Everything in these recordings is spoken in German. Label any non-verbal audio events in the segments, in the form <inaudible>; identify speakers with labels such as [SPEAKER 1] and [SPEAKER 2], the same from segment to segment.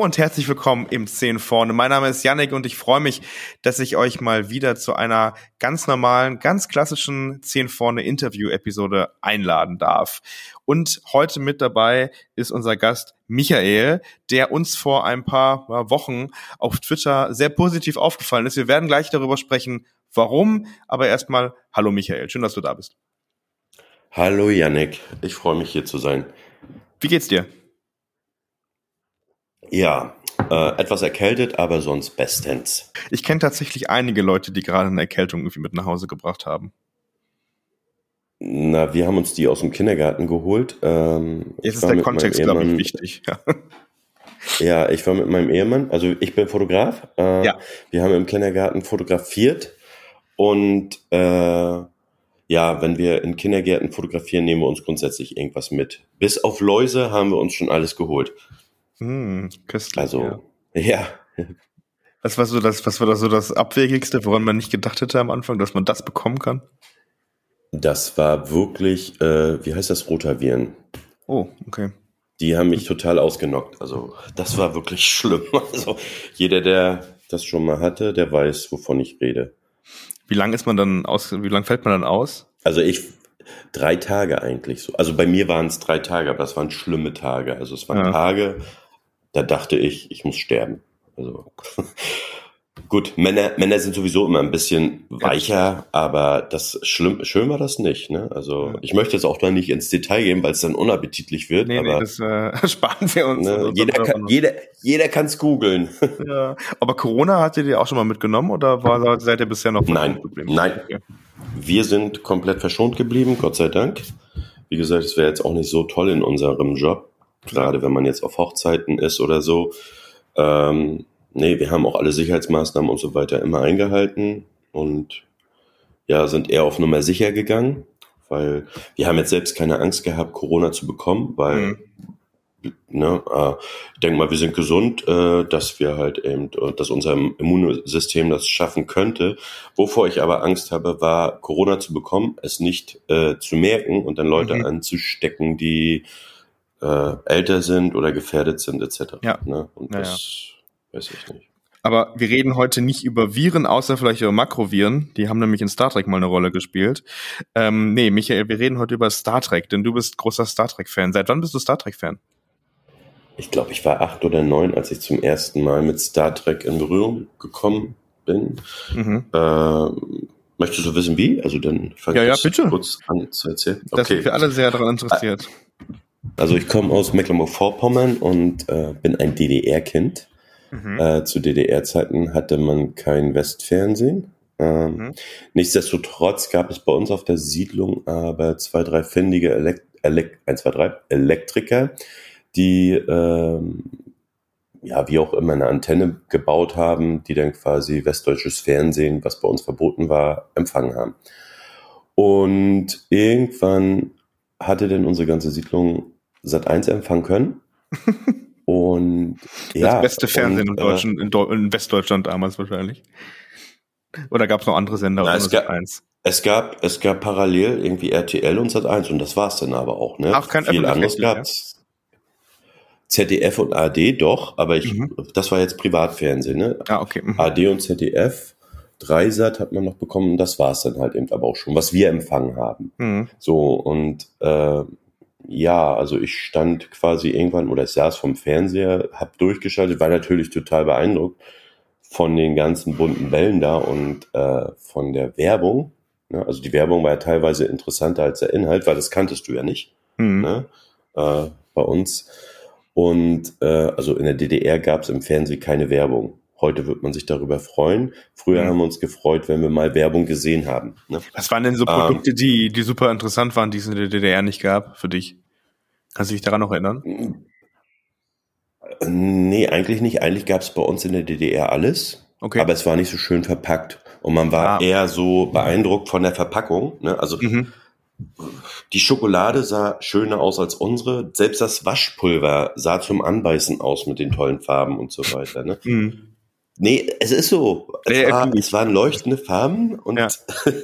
[SPEAKER 1] Hallo und herzlich willkommen im 10 vorne. Mein Name ist Yannick und ich freue mich, dass ich euch mal wieder zu einer ganz normalen, ganz klassischen 10 vorne Interview-Episode einladen darf. Und heute mit dabei ist unser Gast Michael, der uns vor ein paar Wochen auf Twitter sehr positiv aufgefallen ist. Wir werden gleich darüber sprechen, warum. Aber erstmal, hallo Michael, schön, dass du da bist.
[SPEAKER 2] Hallo Yannick, ich freue mich hier zu sein.
[SPEAKER 1] Wie geht's dir?
[SPEAKER 2] Ja, äh, etwas erkältet, aber sonst bestens.
[SPEAKER 1] Ich kenne tatsächlich einige Leute, die gerade eine Erkältung irgendwie mit nach Hause gebracht haben.
[SPEAKER 2] Na, wir haben uns die aus dem Kindergarten geholt. Ähm,
[SPEAKER 1] Jetzt ist der Kontext, glaube ich, wichtig. Ja. <laughs>
[SPEAKER 2] ja. ich war mit meinem Ehemann, also ich bin Fotograf. Äh, ja. Wir haben im Kindergarten fotografiert und äh, ja, wenn wir in Kindergärten fotografieren, nehmen wir uns grundsätzlich irgendwas mit. Bis auf Läuse haben wir uns schon alles geholt.
[SPEAKER 1] Hm, köstlich.
[SPEAKER 2] Also, ja. ja.
[SPEAKER 1] Was war so das, was war das so das Abwegigste, woran man nicht gedacht hätte am Anfang, dass man das bekommen kann?
[SPEAKER 2] Das war wirklich, äh, wie heißt das, Rotaviren.
[SPEAKER 1] Oh, okay.
[SPEAKER 2] Die haben mich total ausgenockt. Also, das war wirklich schlimm. <laughs> Also, jeder, der das schon mal hatte, der weiß, wovon ich rede.
[SPEAKER 1] Wie lang ist man dann aus, wie lang fällt man dann aus?
[SPEAKER 2] Also ich drei Tage eigentlich so. Also bei mir waren es drei Tage, aber das waren schlimme Tage. Also es waren ja. Tage, da dachte ich, ich muss sterben. Also <laughs> gut, Männer, Männer sind sowieso immer ein bisschen weicher, aber das schlimm, schön war das nicht. Ne? Also ich möchte jetzt auch da nicht ins Detail gehen, weil es dann unappetitlich wird.
[SPEAKER 1] Nee,
[SPEAKER 2] aber,
[SPEAKER 1] nee, das äh, <laughs> sparen wir uns.
[SPEAKER 2] Ne, jeder, kann, jeder, jeder kann es googeln. <laughs>
[SPEAKER 1] Ja. Aber Corona hattet ihr auch schon mal mitgenommen oder war, seid ihr bisher noch
[SPEAKER 2] Nein, nein. Okay. Wir sind komplett verschont geblieben, Gott sei Dank. Wie gesagt, es wäre jetzt auch nicht so toll in unserem Job gerade wenn man jetzt auf Hochzeiten ist oder so. Ähm, nee, wir haben auch alle Sicherheitsmaßnahmen und so weiter immer eingehalten und ja, sind eher auf Nummer sicher gegangen, weil wir haben jetzt selbst keine Angst gehabt, Corona zu bekommen, weil mhm. Ne, äh, ich denke mal, wir sind gesund, äh, dass wir halt eben, äh, dass unser Immunsystem das schaffen könnte. Wovor ich aber Angst habe, war Corona zu bekommen, es nicht äh, zu merken und dann Leute mhm. anzustecken, die äh, älter sind oder gefährdet sind etc.
[SPEAKER 1] Ja.
[SPEAKER 2] Ne? Und ja, das weiß ich nicht.
[SPEAKER 1] Aber wir reden heute nicht über Viren, außer vielleicht über Makroviren. Die haben nämlich in Star Trek mal eine Rolle gespielt. Ähm, nee, Michael, wir reden heute über Star Trek, denn du bist großer Star Trek-Fan. Seit wann bist du Star Trek-Fan?
[SPEAKER 2] Ich glaube, ich war acht oder neun, als ich zum ersten Mal mit Star Trek in Berührung gekommen bin. Mhm. Äh, möchtest du wissen, wie? Also dann
[SPEAKER 1] fange ja, ja, bitte.
[SPEAKER 2] kurz an zu erzählen.
[SPEAKER 1] Okay. Das sind wir alle sehr daran interessiert.
[SPEAKER 2] Also ich komme aus Mecklenburg-Vorpommern und äh, bin ein DDR-Kind. Mhm. Äh, zu DDR-Zeiten hatte man kein Westfernsehen. Ähm, mhm. Nichtsdestotrotz gab es bei uns auf der Siedlung aber zwei, drei findige Elekt Elekt 1, 2, 3 Elektriker, die ähm, ja, wie auch immer eine Antenne gebaut haben, die dann quasi westdeutsches Fernsehen, was bei uns verboten war, empfangen haben. Und irgendwann hatte denn unsere ganze Siedlung Sat 1 empfangen können. <laughs> Und ja.
[SPEAKER 1] Das beste Fernsehen und, in, Deutschen, in, in, Westdeutschland damals wahrscheinlich. Oder gab es noch andere Sender?
[SPEAKER 2] Na, es, gab, es gab es gab parallel irgendwie RTL und Sat 1 und das war's dann aber auch. Ne?
[SPEAKER 1] Ach, kein
[SPEAKER 2] Viel anderes gab's. ZDF und AD doch, aber ich, mhm. das war jetzt Privatfernsehen, ne?
[SPEAKER 1] Ah, okay. Mhm.
[SPEAKER 2] AD und ZDF Dreisat hat man noch bekommen, das war es dann halt eben aber auch schon, was wir empfangen haben. Mhm. So, und äh, ja, also ich stand quasi irgendwann oder ich saß vom Fernseher, hab durchgeschaltet, war natürlich total beeindruckt von den ganzen bunten Wellen da und äh, von der Werbung. Ne? Also die Werbung war ja teilweise interessanter als der Inhalt, weil das kanntest du ja nicht mhm. ne? äh, bei uns. Und äh, also in der DDR gab es im Fernsehen keine Werbung. Heute wird man sich darüber freuen. Früher mhm. haben wir uns gefreut, wenn wir mal Werbung gesehen haben.
[SPEAKER 1] Ne? Was waren denn so Produkte, ähm, die, die super interessant waren, die es in der DDR nicht gab für dich? Kannst du dich daran noch erinnern?
[SPEAKER 2] Nee, eigentlich nicht. Eigentlich gab es bei uns in der DDR alles. Okay. Aber es war nicht so schön verpackt. Und man war ah. eher so beeindruckt von der Verpackung. Ne? Also mhm. die Schokolade sah schöner aus als unsere. Selbst das Waschpulver sah zum Anbeißen aus mit den tollen Farben und so weiter. Ne? Mhm. Nee, es ist so. Es, ja, war, es waren leuchtende Farben und ja.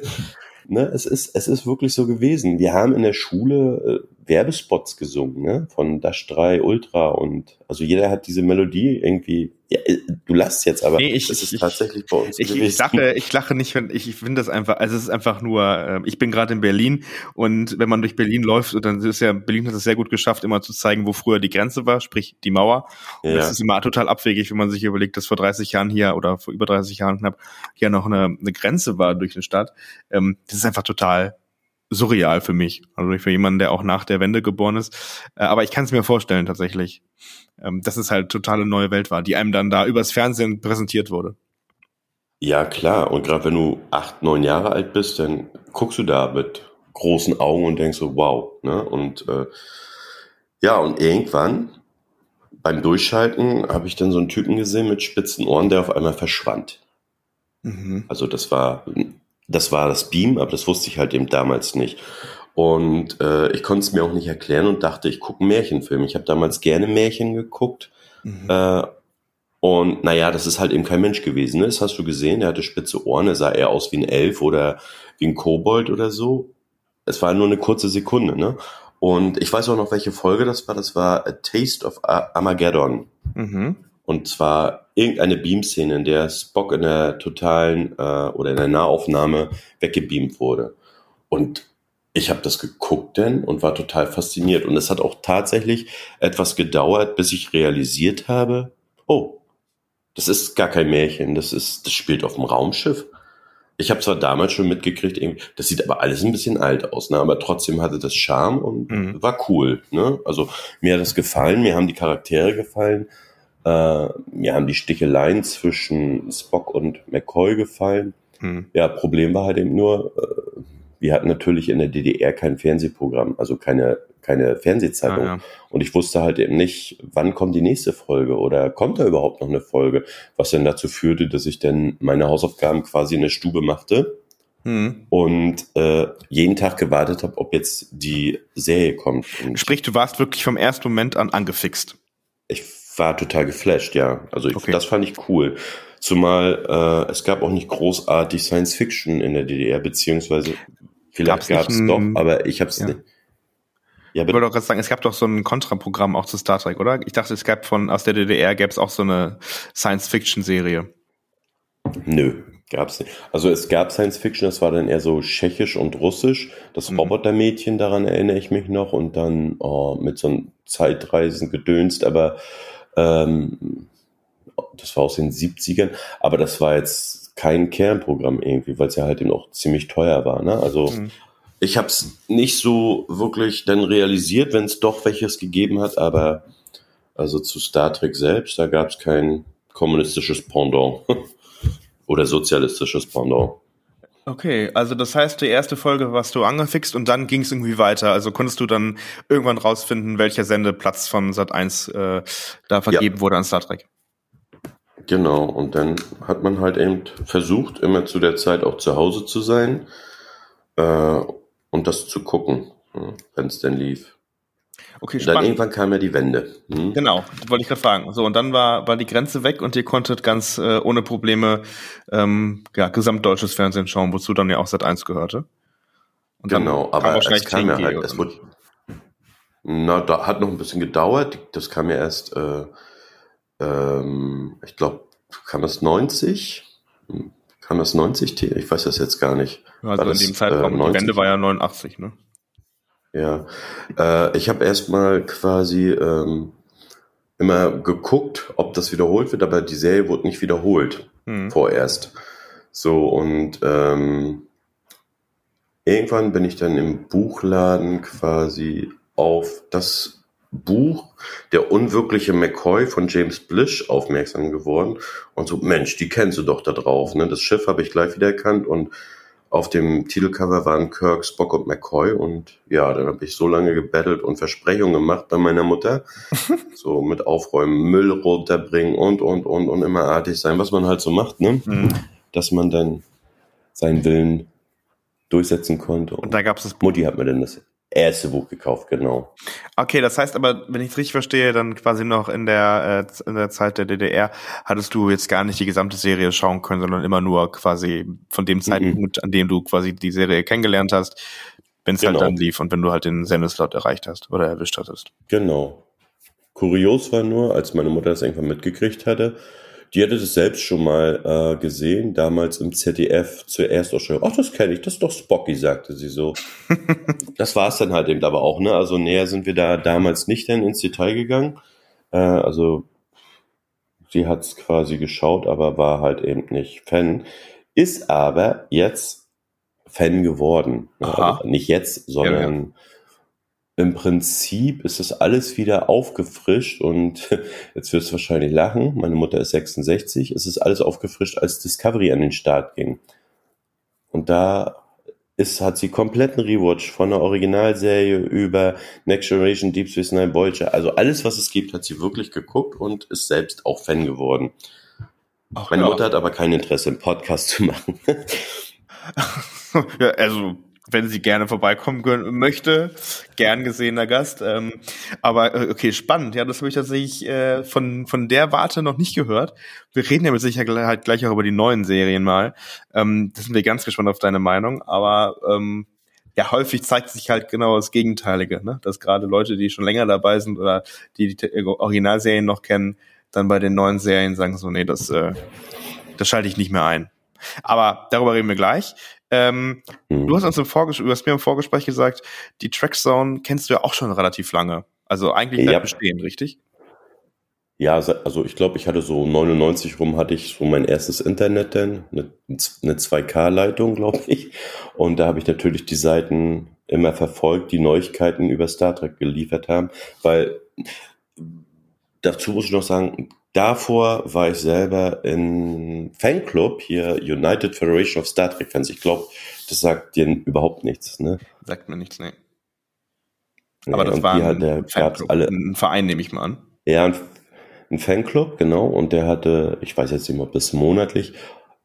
[SPEAKER 2] <laughs> ne, es ist, es ist wirklich so gewesen. Wir haben in der Schule äh, Werbespots gesungen, ne? Von Dash 3 Ultra und also jeder hat diese Melodie irgendwie. Ja, äh, du lachst jetzt, aber
[SPEAKER 1] nee, ich,
[SPEAKER 2] das ist
[SPEAKER 1] ich,
[SPEAKER 2] tatsächlich bei uns
[SPEAKER 1] ich, gewesen. Ich lache, ich lache nicht, wenn ich, ich finde das einfach, also es ist einfach nur, äh, ich bin gerade in Berlin und wenn man durch Berlin läuft, dann ist ja, Berlin hat es sehr gut geschafft, immer zu zeigen, wo früher die Grenze war, sprich die Mauer. Und ja. das ist immer total abwegig, wenn man sich überlegt, dass vor 30 Jahren hier oder vor über 30 Jahren knapp hier noch eine, eine Grenze war durch eine Stadt. Ähm, das ist einfach total surreal für mich. Also für jemanden, der auch nach der Wende geboren ist. Äh, aber ich kann es mir vorstellen tatsächlich, ähm, dass es halt totale neue Welt war, die einem dann da übers Fernsehen präsentiert wurde.
[SPEAKER 2] Ja, klar. Und gerade wenn du acht, neun Jahre alt bist, dann guckst du da mit großen Augen und denkst so, wow. Ne? Und äh, ja, und irgendwann beim Durchschalten habe ich dann so einen Typen gesehen mit spitzen Ohren, der auf einmal verschwand. Mhm. Also das war das war das Beam, aber das wusste ich halt eben damals nicht. Und äh, ich konnte es mir auch nicht erklären und dachte, ich gucke einen Märchenfilm. Ich habe damals gerne Märchen geguckt. Mhm. Äh, und naja, das ist halt eben kein Mensch gewesen. Ne? Das hast du gesehen, der hatte spitze Ohren, er sah eher aus wie ein Elf oder wie ein Kobold oder so. Es war nur eine kurze Sekunde, ne? Und ich weiß auch noch, welche Folge das war. Das war A Taste of Armageddon. Mhm. Und zwar irgendeine Beam-Szene, in der Spock in der totalen äh, oder in der Nahaufnahme weggebeamt wurde. Und ich habe das geguckt denn und war total fasziniert. Und es hat auch tatsächlich etwas gedauert, bis ich realisiert habe, oh, das ist gar kein Märchen, das ist, das spielt auf dem Raumschiff. Ich habe zwar damals schon mitgekriegt, das sieht aber alles ein bisschen alt aus, ne? aber trotzdem hatte das Charme und mhm. war cool. Ne? Also mir hat das gefallen, mir haben die Charaktere gefallen äh, mir haben die Sticheleien zwischen Spock und McCoy gefallen. Hm. Ja, Problem war halt eben nur, äh, wir hatten natürlich in der DDR kein Fernsehprogramm, also keine, keine Fernsehzeitung. Ah, ja. Und ich wusste halt eben nicht, wann kommt die nächste Folge oder kommt da überhaupt noch eine Folge, was dann dazu führte, dass ich dann meine Hausaufgaben quasi in der Stube machte. Hm. Und äh, jeden Tag gewartet habe, ob jetzt die Serie kommt. Und
[SPEAKER 1] Sprich, du warst wirklich vom ersten Moment an angefixt.
[SPEAKER 2] Ich war total geflasht, ja. Also ich, okay. das fand ich cool. Zumal äh, es gab auch nicht großartig Science Fiction in der DDR, beziehungsweise vielleicht gab es doch, aber ich habe es ja. nicht.
[SPEAKER 1] Ja, ich wollte auch gerade sagen, es gab doch so ein Kontraprogramm auch zu Star Trek, oder? Ich dachte, es gab von aus der DDR gäbe es auch so eine Science-Fiction-Serie.
[SPEAKER 2] Nö, gab's nicht. Also es gab Science Fiction, das war dann eher so tschechisch und russisch. Das mhm. Robotermädchen, daran erinnere ich mich noch. Und dann oh, mit so einem Zeitreisen gedönst, aber ähm, das war aus den 70ern, aber das war jetzt kein Kernprogramm irgendwie, weil es ja halt eben auch ziemlich teuer war. Ne? Also mhm. ich habe es nicht so wirklich dann realisiert, wenn es doch welches gegeben hat, aber also zu Star Trek selbst, da gab es kein kommunistisches Pendant <laughs> oder sozialistisches Pendant.
[SPEAKER 1] Okay, also das heißt, die erste Folge warst du angefixt und dann ging es irgendwie weiter. Also konntest du dann irgendwann rausfinden, welcher Sendeplatz von Sat 1 äh, da vergeben ja. wurde an Star Trek.
[SPEAKER 2] Genau, und dann hat man halt eben versucht, immer zu der Zeit auch zu Hause zu sein äh, und das zu gucken, wenn es denn lief. Okay, spannend. Dann irgendwann kam ja die Wende.
[SPEAKER 1] Hm? Genau, wollte ich gerade fragen. So, und dann war, war die Grenze weg und ihr konntet ganz äh, ohne Probleme ähm, ja, gesamtdeutsches Fernsehen schauen, wozu dann ja auch Sat 1 gehörte.
[SPEAKER 2] Und genau, aber es kam ja halt, es wurde, na, da hat noch ein bisschen gedauert. Das kam ja erst, äh, ähm, ich glaube, kam das 90? Kam das 90? Ich weiß das jetzt gar nicht.
[SPEAKER 1] Also war in dem Zeitraum, äh, die Wende war ja 89, ne?
[SPEAKER 2] Ja, äh, ich habe erstmal quasi ähm, immer geguckt, ob das wiederholt wird, aber die Serie wurde nicht wiederholt hm. vorerst. So und ähm, irgendwann bin ich dann im Buchladen quasi auf das Buch Der unwirkliche McCoy von James Blish aufmerksam geworden und so, Mensch, die kennst du doch da drauf. Ne? Das Schiff habe ich gleich wieder erkannt und auf dem Titelcover waren Kirk, Spock und McCoy und ja, dann habe ich so lange gebettelt und Versprechungen gemacht bei meiner Mutter. <laughs> so mit Aufräumen, Müll runterbringen und, und, und, und immer artig sein, was man halt so macht, ne? Mhm. Dass man dann seinen Willen durchsetzen konnte.
[SPEAKER 1] Und, und da gab es das
[SPEAKER 2] Buch. Mutti hat mir dann das erste Buch gekauft, genau.
[SPEAKER 1] Okay, das heißt aber, wenn ich es richtig verstehe, dann quasi noch in der, äh, in der Zeit der DDR hattest du jetzt gar nicht die gesamte Serie schauen können, sondern immer nur quasi von dem Zeitpunkt, mhm. an dem du quasi die Serie kennengelernt hast, wenn es halt genau. halt dann lief und wenn du halt den Sendeslot erreicht hast oder erwischt hattest.
[SPEAKER 2] Genau. Kurios war nur, als meine Mutter das irgendwann mitgekriegt hatte, die hatte das selbst schon mal äh, gesehen, damals im ZDF zur Erstausstellung. Ach, das kenne ich, das ist doch Spocky, sagte sie so. <laughs> das war es dann halt eben aber auch, ne? Also näher sind wir da damals nicht dann ins Detail gegangen. Äh, also sie hat es quasi geschaut, aber war halt eben nicht Fan. Ist aber jetzt Fan geworden. Ne? Also nicht jetzt, sondern ja, ja im Prinzip ist das alles wieder aufgefrischt und <laughs> jetzt wirst du wahrscheinlich lachen, meine Mutter ist 66, es ist alles aufgefrischt, als Discovery an den Start ging. Und da ist, hat sie kompletten Rewatch von der Originalserie über Next Generation, Deep Space Nine, Voyager, also alles, was es gibt, hat sie wirklich geguckt und ist selbst auch Fan geworden. Ach, meine. Mutter hat aber kein Interesse, einen Podcast zu machen. <laughs> <laughs>
[SPEAKER 1] ja, also wenn sie gerne vorbeikommen möchte, gern gesehener Gast. Ähm, aber äh, okay, spannend. Ja, das habe ich tatsächlich äh, von von der Warte noch nicht gehört. Wir reden ja mit Sicherheit gleich auch über die neuen Serien mal. Ähm, das sind wir ganz gespannt auf deine Meinung. Aber ähm, ja, häufig zeigt sich halt genau das Gegenteilige, ne? dass gerade Leute, die schon länger dabei sind oder die die Originalserien noch kennen, dann bei den neuen Serien sagen so, nee, das äh, das schalte ich nicht mehr ein. Aber darüber reden wir gleich. Ähm, mhm. Du hast uns im Vorgespräch, du hast mir im Vorgespräch gesagt, die Trackzone kennst du ja auch schon relativ lange. Also eigentlich ja. bestehen, richtig?
[SPEAKER 2] Ja, also ich glaube, ich hatte so 99 rum hatte ich so mein erstes Internet denn, eine, eine 2K-Leitung, glaube ich. Und da habe ich natürlich die Seiten immer verfolgt, die Neuigkeiten über Star Trek geliefert haben, weil dazu muss ich noch sagen, Davor war ich selber in Fanclub, hier United Federation of Star Trek Fans. Ich glaube, das sagt dir überhaupt nichts, ne?
[SPEAKER 1] Sagt mir nichts, ne. Aber nee, das war ein,
[SPEAKER 2] der, Fanclub, alle,
[SPEAKER 1] ein Verein, nehme ich mal an.
[SPEAKER 2] Ja, ein, ein Fanclub, genau. Und der hatte, ich weiß jetzt nicht, ob das monatlich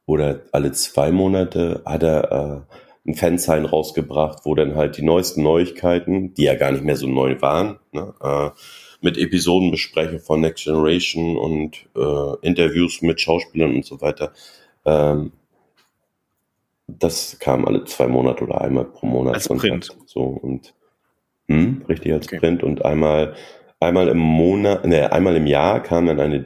[SPEAKER 2] oder alle zwei Monate, hat er äh, ein Fansign rausgebracht, wo dann halt die neuesten Neuigkeiten, die ja gar nicht mehr so neu waren, ne, äh, mit Episodenbesprechung von Next Generation und äh, Interviews mit Schauspielern und so weiter. Ähm, das kam alle zwei Monate oder einmal pro Monat.
[SPEAKER 1] Als Print.
[SPEAKER 2] So und hm, richtig als okay. Print und einmal einmal im Monat, ne, einmal im Jahr kam dann eine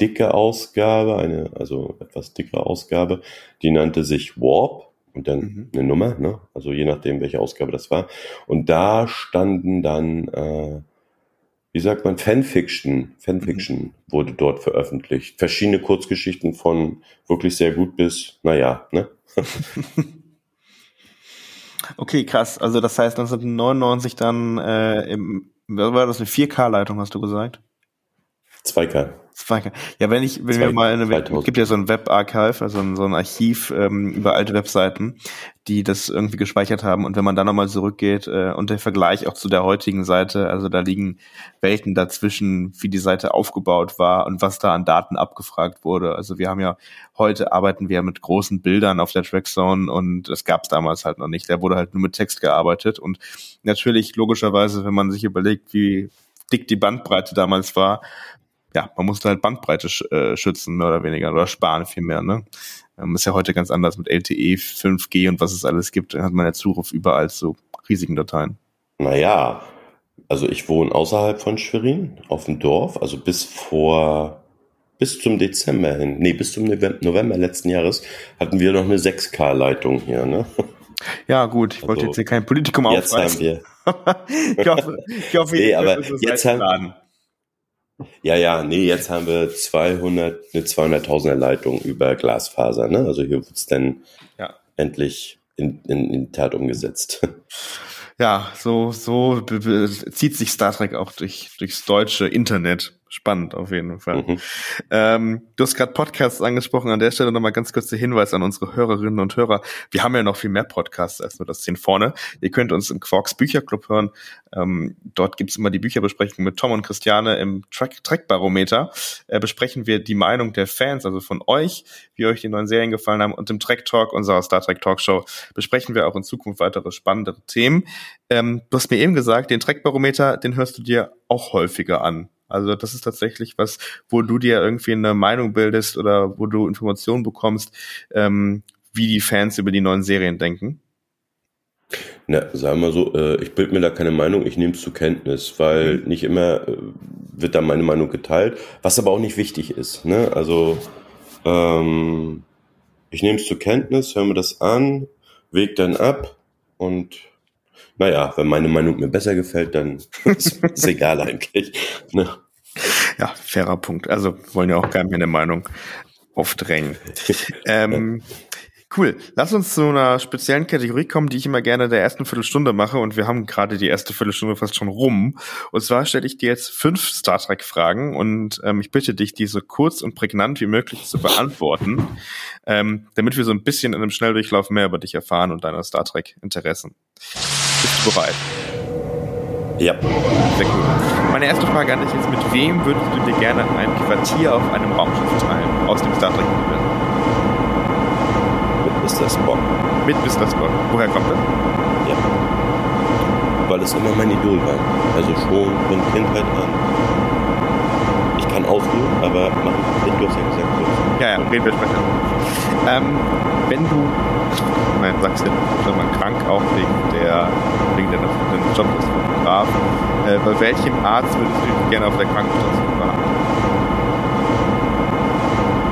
[SPEAKER 2] dicke Ausgabe, eine also etwas dickere Ausgabe, die nannte sich Warp und dann mhm. eine Nummer, ne? Also je nachdem, welche Ausgabe das war. Und da standen dann äh, wie sagt man, Fanfiction, Fanfiction mhm. wurde dort veröffentlicht. Verschiedene Kurzgeschichten von wirklich sehr gut bis, naja, ne? <laughs>
[SPEAKER 1] okay, krass. Also das heißt 1999 dann, äh, im, was war das, eine 4K-Leitung, hast du gesagt?
[SPEAKER 2] 2K.
[SPEAKER 1] Ja, wenn ich, wenn Zwei, wir mal eine, es gibt ja so ein Webarchive, also ein, so ein Archiv ähm, über alte Webseiten, die das irgendwie gespeichert haben. Und wenn man da nochmal zurückgeht äh, und der Vergleich auch zu der heutigen Seite, also da liegen Welten dazwischen, wie die Seite aufgebaut war und was da an Daten abgefragt wurde. Also wir haben ja heute arbeiten wir mit großen Bildern auf der Trackzone und das gab es damals halt noch nicht. Da wurde halt nur mit Text gearbeitet und natürlich logischerweise, wenn man sich überlegt, wie dick die Bandbreite damals war, ja, man musste halt Bandbreite sch äh, schützen, mehr oder weniger, oder sparen vielmehr, ne? Ähm, ist ja heute ganz anders mit LTE, 5G und was es alles gibt. Da hat man ja Zugriff überall zu riesigen Dateien.
[SPEAKER 2] Naja, also ich wohne außerhalb von Schwerin, auf dem Dorf, also bis vor, bis zum Dezember hin, nee, bis zum November letzten Jahres hatten wir noch eine 6K-Leitung hier, ne? <laughs>
[SPEAKER 1] Ja, gut, ich also, wollte jetzt hier kein Politikum
[SPEAKER 2] jetzt aufreißen. Haben wir. <laughs> ich hoffe, ich hoffe, nee, aber jetzt haben, ja, ja, nee, jetzt haben wir 200, eine 200.000er Leitung über Glasfaser, ne? Also hier wird's dann ja. endlich in, in, in Tat umgesetzt.
[SPEAKER 1] Ja, so, so zieht sich Star Trek auch durch, durchs deutsche Internet spannend auf jeden Fall. Mhm. Ähm, du hast gerade Podcasts angesprochen. An der Stelle nochmal ganz kurz der Hinweis an unsere Hörerinnen und Hörer. Wir haben ja noch viel mehr Podcasts als nur das 10 vorne. Ihr könnt uns im Quarks Bücherclub hören. Ähm, dort gibt's immer die Bücherbesprechung mit Tom und Christiane im Track Trackbarometer. Äh, besprechen wir die Meinung der Fans, also von euch, wie euch die neuen Serien gefallen haben. Und im Track Talk, unserer Star Trek Talkshow, besprechen wir auch in Zukunft weitere spannendere Themen. Ähm, du hast mir eben gesagt, den Trackbarometer, den hörst du dir auch häufiger an. Also das ist tatsächlich was, wo du dir irgendwie eine Meinung bildest oder wo du Informationen bekommst, ähm, wie die Fans über die neuen Serien denken.
[SPEAKER 2] Na, sagen wir so, äh, ich bild mir da keine Meinung, ich nehme es zur Kenntnis, weil mhm. nicht immer äh, wird da meine Meinung geteilt, was aber auch nicht wichtig ist. Ne? Also ähm, ich nehme es zur Kenntnis, höre mir das an, weg dann ab und naja, wenn meine Meinung mir besser gefällt, dann <laughs> ist es egal eigentlich. Ne?
[SPEAKER 1] Ja, fairer Punkt. Also wollen ja auch gar keine Meinung aufdrängen. ähm, Cool. Lass uns zu einer speziellen Kategorie kommen, die ich immer gerne der ersten Viertelstunde mache. Und wir haben gerade die erste Viertelstunde fast schon rum. Und zwar stelle ich dir jetzt fünf Star Trek Fragen und ähm, ich bitte dich, diese kurz und prägnant wie möglich zu beantworten, ähm, damit wir so ein bisschen in einem Schnelldurchlauf mehr über dich erfahren und deine Star Trek Interessen. Bist du bereit?
[SPEAKER 2] Ja.
[SPEAKER 1] Sehr cool. Meine erste Frage an dich ist, mit wem würdest du dir gerne ein Quartier auf einem Raumschiff teilen aus dem Star Trek-Universum?
[SPEAKER 2] Mr. Spock.
[SPEAKER 1] Mit Mr. Spock. Woher kommt das?
[SPEAKER 2] Ja. Weil es immer mein Idol war. Also schon von Kindheit an. Kann ausruhen, aber machen du hast ja gesagt kurz.
[SPEAKER 1] Ja, ja, reden wir später. Ähm, wenn du, nein, sagst du, ist man krank auch wegen der, wegen der, deinem Job als Fotograf, äh, bei welchem Arzt würdest du gerne auf der Krankenstation
[SPEAKER 2] behandeln?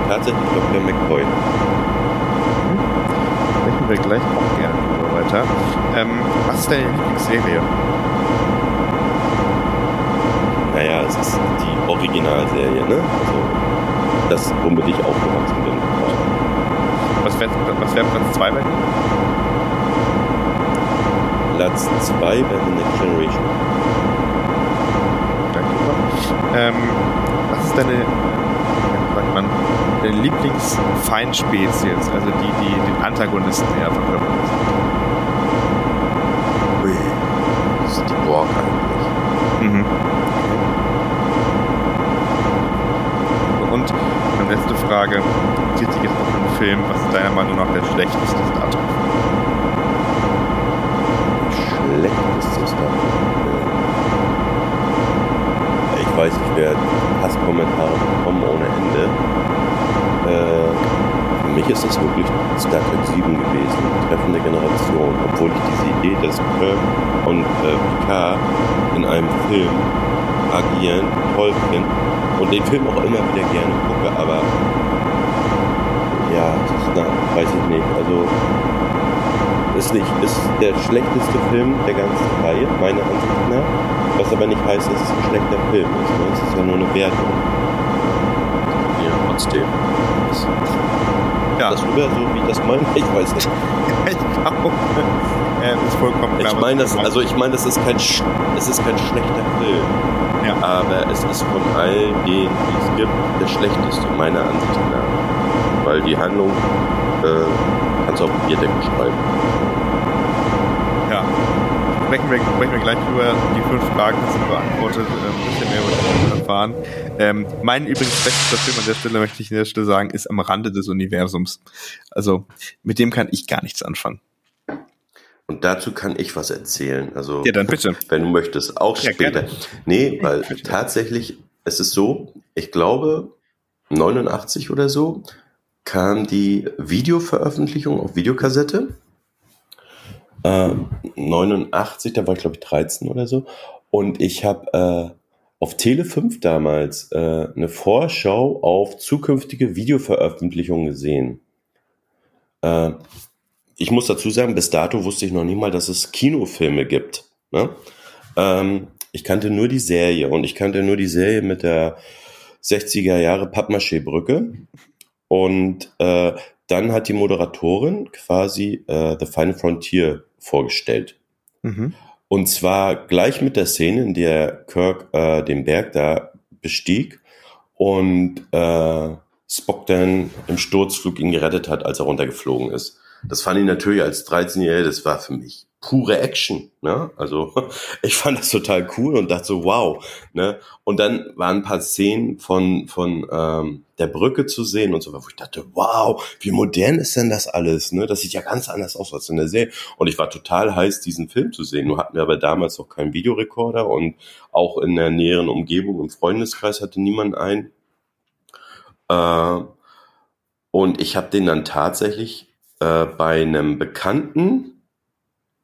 [SPEAKER 2] Tatsächlich Dr. McCoy
[SPEAKER 1] sprechen wir gleich auch gerne drüber weiter. Ähm, was ist deine Lieblingsserie?
[SPEAKER 2] Naja, es ist die Originalserie, ne? Also, das, womit ich aufgewachsen bin.
[SPEAKER 1] Was wäre was wär Platz 2 bei dir?
[SPEAKER 2] Platz 2 wäre The Next Generation.
[SPEAKER 1] Danke. Ähm, was ist deine sagt man, deine Lieblingsfeindspezies, also die, die den Antagonisten eher verkörpert Frage, zieht sich jetzt auf einen Film, was ist deiner Meinung nach der schlechteste Star Trek?
[SPEAKER 2] Schlechteste Star Trek? Ich weiß, ich werde Hasskommentare bekommen ohne Ende. Äh, für mich ist es wirklich Star Trek 7 gewesen, Treffen der Generation, obwohl ich diese Idee, dass Kirk und äh, Picard in einem Film agieren, toll finde und den Film auch immer wieder gerne gucke, aber ja, na, weiß ich nicht. Also ist nicht, ist der schlechteste Film der ganzen Reihe, meiner Ansicht nach. Was aber nicht heißt, dass es ein schlechter Film ist. Ne? Es ist ja nur eine Wertung. Ja, trotzdem. Ja. das rüber, so wie ich das meine? Ich weiß nicht. ich glaube, äh, ist vollkommen klar. Ich meine, das, also ich meine, das ist kein, es ist kein schlechter Film. Ja. Aber es ist von all denen, die es gibt, der schlechteste, meiner Ansicht nach. Weil die Handlung äh, kannst du auf Bierdeckel schreiben.
[SPEAKER 1] Ja. Sprechen wir, sprechen wir gleich drüber. Die fünf Fragen hast du beantwortet, äh, ein bisschen mehr über das erfahren. Ähm, mein übrigens schlechtester Film an der Stelle, möchte ich an der Stelle sagen, ist am Rande des Universums. Also mit dem kann ich gar nichts anfangen.
[SPEAKER 2] Und dazu kann ich was erzählen. Also,
[SPEAKER 1] ja, dann bitte.
[SPEAKER 2] Wenn du möchtest, auch ja, später. Gerne. Nee, weil tatsächlich, es ist so, ich glaube, 89 oder so, kam die Videoveröffentlichung auf Videokassette. Äh, 89, da war ich glaube ich 13 oder so. Und ich habe äh, auf Tele 5 damals äh, eine Vorschau auf zukünftige Videoveröffentlichungen gesehen. Äh, ich muss dazu sagen, bis dato wusste ich noch nie mal, dass es Kinofilme gibt. Ne? Ähm, ich kannte nur die Serie und ich kannte nur die Serie mit der 60er Jahre Pappmaché-Brücke. Und äh, dann hat die Moderatorin quasi äh, The Final Frontier vorgestellt. Mhm. Und zwar gleich mit der Szene, in der Kirk äh, den Berg da bestieg und äh, Spock dann im Sturzflug ihn gerettet hat, als er runtergeflogen ist. Das fand ich natürlich als 13-Jähriger, das war für mich pure Action. Ne? Also <laughs> ich fand das total cool und dachte so, wow. Ne? Und dann waren ein paar Szenen von, von ähm, der Brücke zu sehen und so, wo ich dachte, wow, wie modern ist denn das alles? Ne? Das sieht ja ganz anders aus als in der Serie. Und ich war total heiß, diesen Film zu sehen. Nur hatten wir aber damals noch keinen Videorekorder und auch in der näheren Umgebung im Freundeskreis hatte niemand einen. Äh, und ich habe den dann tatsächlich äh, bei einem Bekannten,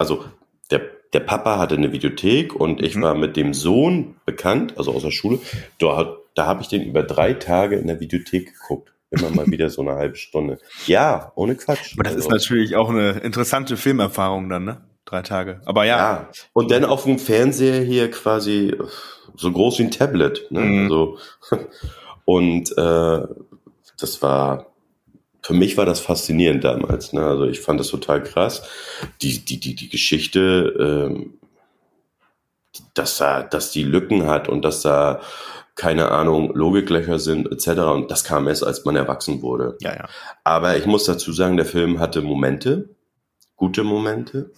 [SPEAKER 2] also der, der Papa hatte eine Videothek und ich mhm. war mit dem Sohn bekannt, also aus der Schule. Da, da habe ich den über drei Tage in der Videothek geguckt. Immer mal <laughs> wieder so eine halbe Stunde. Ja, ohne Quatsch.
[SPEAKER 1] Aber das also. ist natürlich auch eine interessante Filmerfahrung dann, ne? Drei Tage. Aber ja. ja.
[SPEAKER 2] Und dann auf dem Fernseher hier quasi so groß wie ein Tablet. Ne? Mhm. Also, <laughs> und äh, das war, für mich war das faszinierend damals. Ne? Also ich fand das total krass. Die, die, die, die Geschichte, ähm, dass da, dass die Lücken hat und dass da keine Ahnung, Logiklöcher sind, etc. Und das kam erst, als man erwachsen wurde.
[SPEAKER 1] Ja, ja.
[SPEAKER 2] Aber ich muss dazu sagen, der Film hatte Momente, gute Momente.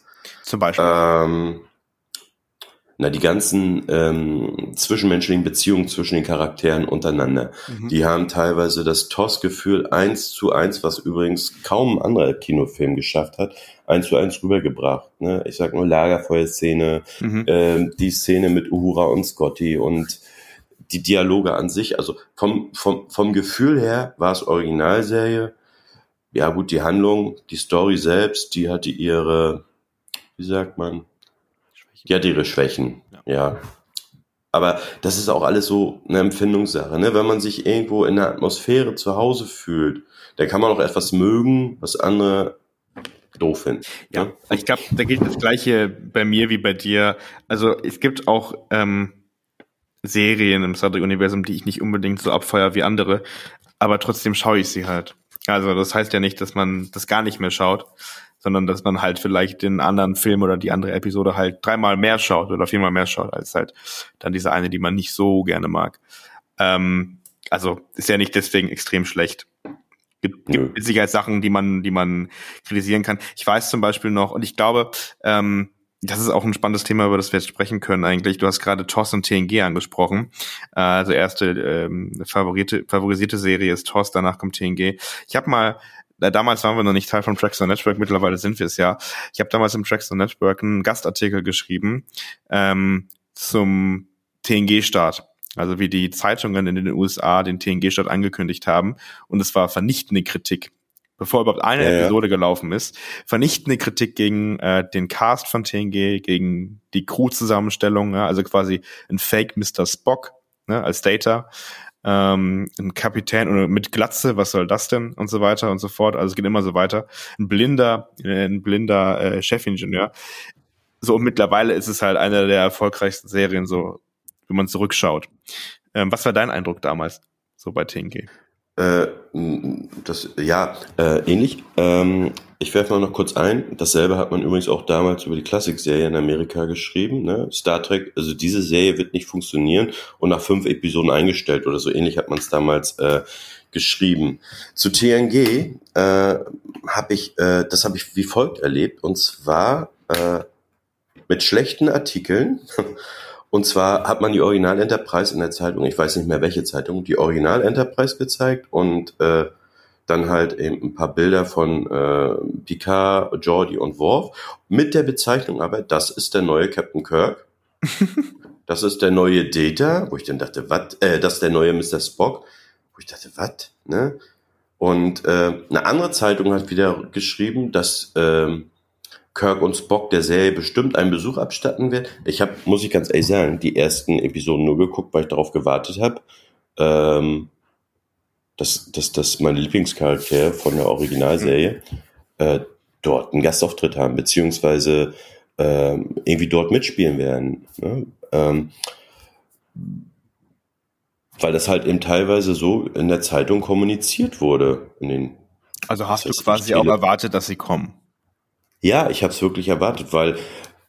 [SPEAKER 1] Zum Beispiel.
[SPEAKER 2] Ähm, na, die ganzen ähm, zwischenmenschlichen Beziehungen zwischen den Charakteren untereinander, mhm. die haben teilweise das TOS-Gefühl eins zu eins, was übrigens kaum ein anderer Kinofilm geschafft hat, eins zu eins rübergebracht. Ne? Ich sag nur Lagerfeuerszene, mhm. äh, die Szene mit Uhura und Scotty und die Dialoge an sich, also vom, vom, vom Gefühl her war es Originalserie. Ja gut, die Handlung, die Story selbst, die hatte ihre, wie sagt man, die hat ihre Schwächen, ja. ja. Aber das ist auch alles so eine Empfindungssache. Ne? Wenn man sich irgendwo in der Atmosphäre zu Hause fühlt, dann kann man auch etwas mögen, was andere doof finden.
[SPEAKER 1] Ja, ne? ich glaube, da gilt das Gleiche bei mir wie bei dir. Also es gibt auch ähm, Serien im Star Trek-Universum, die ich nicht unbedingt so abfeuer wie andere, aber trotzdem schaue ich sie halt. Also das heißt ja nicht, dass man das gar nicht mehr schaut sondern dass man halt vielleicht den anderen Film oder die andere Episode halt dreimal mehr schaut oder viermal mehr schaut, als halt dann diese eine, die man nicht so gerne mag. Ähm, also ist ja nicht deswegen extrem schlecht. Gibt, gibt mit Sicherheit Sachen, die man, die man kritisieren kann. Ich weiß zum Beispiel noch, und ich glaube, ähm, das ist auch ein spannendes Thema, über das wir jetzt sprechen können eigentlich. Du hast gerade TOS und TNG angesprochen. Äh, also erste ähm, favorite, favorisierte Serie ist TOS, danach kommt TNG. Ich habe mal damals waren wir noch nicht Teil von Traxxon Network, mittlerweile sind wir es ja. Ich habe damals im Traxxon Network einen Gastartikel geschrieben ähm, zum TNG-Start. Also wie die Zeitungen in den USA den TNG-Start angekündigt haben. Und es war vernichtende Kritik bevor überhaupt eine ja, Episode ja. gelaufen ist, vernichtende Kritik gegen äh, den Cast von TNG, gegen die Crew-Zusammenstellung, ja, also quasi ein Fake Mr. Spock ne, als Data, ähm, ein Kapitän oder mit Glatze, was soll das denn und so weiter und so fort. Also es geht immer so weiter. Ein blinder, ein blinder äh, Chefingenieur. So und mittlerweile ist es halt eine der erfolgreichsten Serien, so wenn man zurückschaut. Ähm, was war dein Eindruck damals so bei TNG?
[SPEAKER 2] Äh, das, ja, äh, ähnlich. Ähm, ich werfe mal noch kurz ein. Dasselbe hat man übrigens auch damals über die Klassikserie in Amerika geschrieben. Ne? Star Trek, also diese Serie wird nicht funktionieren und nach fünf Episoden eingestellt oder so ähnlich hat man es damals äh, geschrieben. Zu TNG äh, habe ich, äh, das habe ich wie folgt erlebt und zwar äh, mit schlechten Artikeln <laughs> Und zwar hat man die Original Enterprise in der Zeitung, ich weiß nicht mehr welche Zeitung, die Original Enterprise gezeigt und äh, dann halt eben ein paar Bilder von äh, Picard, Geordi und Worf mit der Bezeichnung aber, das ist der neue Captain Kirk. <laughs> das ist der neue Data, wo ich dann dachte, was? Äh, das ist der neue Mr. Spock. Wo ich dachte, was? Ne? Und äh, eine andere Zeitung hat wieder geschrieben, dass ähm, Kirk und Spock der Serie bestimmt einen Besuch abstatten wird. Ich habe, muss ich ganz ehrlich sagen, die ersten Episoden nur geguckt, weil ich darauf gewartet habe, ähm, dass, dass, dass mein Lieblingscharakter von der Originalserie äh, dort einen Gastauftritt haben, beziehungsweise äh, irgendwie dort mitspielen werden. Ne? Ähm, weil das halt eben teilweise so in der Zeitung kommuniziert wurde. In den,
[SPEAKER 1] also hast du quasi auch erwartet, dass sie kommen?
[SPEAKER 2] Ja, ich habe es wirklich erwartet, weil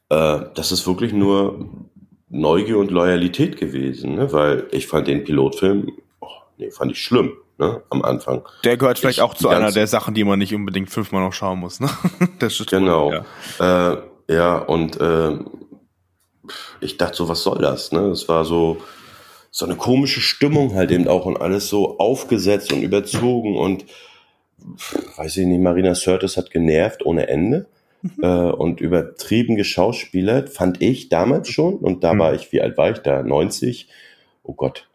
[SPEAKER 2] äh, das ist wirklich nur Neugier und Loyalität gewesen, ne? weil ich fand den Pilotfilm, oh, nee, fand ich schlimm. Ne, am Anfang.
[SPEAKER 1] Der gehört vielleicht ich, auch zu einer der Sachen, die man nicht unbedingt fünfmal noch schauen muss. Ne? <laughs>
[SPEAKER 2] Genau. Cool, ja. Äh, ja, und äh, ich dachte so, was soll das? Ne? Es war so, so eine komische Stimmung halt eben auch und alles so aufgesetzt und überzogen und weiß ich nicht, Marina Sirtis hat genervt ohne Ende mhm. äh, und übertrieben geschauspielert, fand ich damals schon und da mhm. war ich, wie alt war ich da? 90? Oh Gott.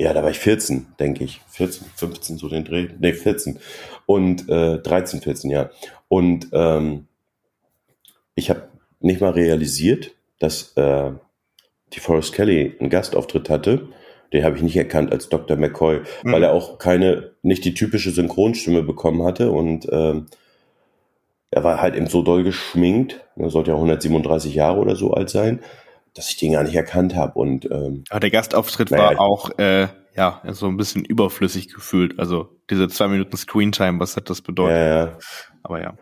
[SPEAKER 2] Ja, da war ich 14, denke ich. 14, 15, so den Dreh. Nee, 14. Und äh, 13, 14, ja. Und ähm, ich habe nicht mal realisiert, dass äh, die Forrest Kelly einen Gastauftritt hatte. Den habe ich nicht erkannt als Dr. McCoy, mhm. weil er auch keine, nicht die typische Synchronstimme bekommen hatte und ähm, er war halt eben so doll geschminkt, er sollte ja 137 Jahre oder so alt sein, dass ich den gar nicht erkannt habe. Und ähm,
[SPEAKER 1] Aber der Gastauftritt naja, war auch äh, ja so ein bisschen überflüssig gefühlt. Also diese zwei Minuten Screentime, was hat das bedeutet? Ja, ja. Aber ja.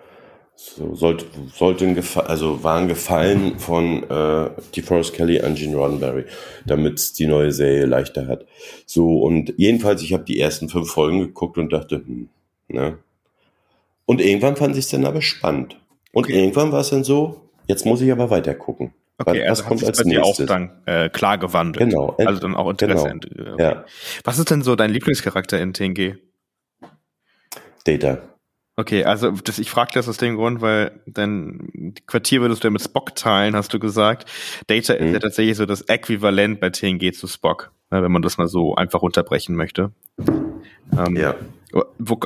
[SPEAKER 2] So, sollte, sollte ein also war ein Gefallen von äh, DeForest Kelly an Gene Roddenberry, damit die neue Serie leichter hat. So, und jedenfalls, ich habe die ersten fünf Folgen geguckt und dachte, hm, ne? Und irgendwann fand ich es dann aber spannend. Und okay. irgendwann war es dann so, jetzt muss ich aber weiter gucken.
[SPEAKER 1] Okay, was also kommt als nächstes? auch dann äh, klar gewandelt.
[SPEAKER 2] Genau.
[SPEAKER 1] Also dann auch Interesse. Genau. Okay. Ja. Was ist denn so dein Lieblingscharakter in TNG?
[SPEAKER 2] Data.
[SPEAKER 1] Okay, also das, ich frage das aus dem Grund, weil dein Quartier würdest du ja mit Spock teilen, hast du gesagt. Data mhm. ist ja tatsächlich so das Äquivalent bei TNG zu Spock, ne, wenn man das mal so einfach unterbrechen möchte. Ähm, ja.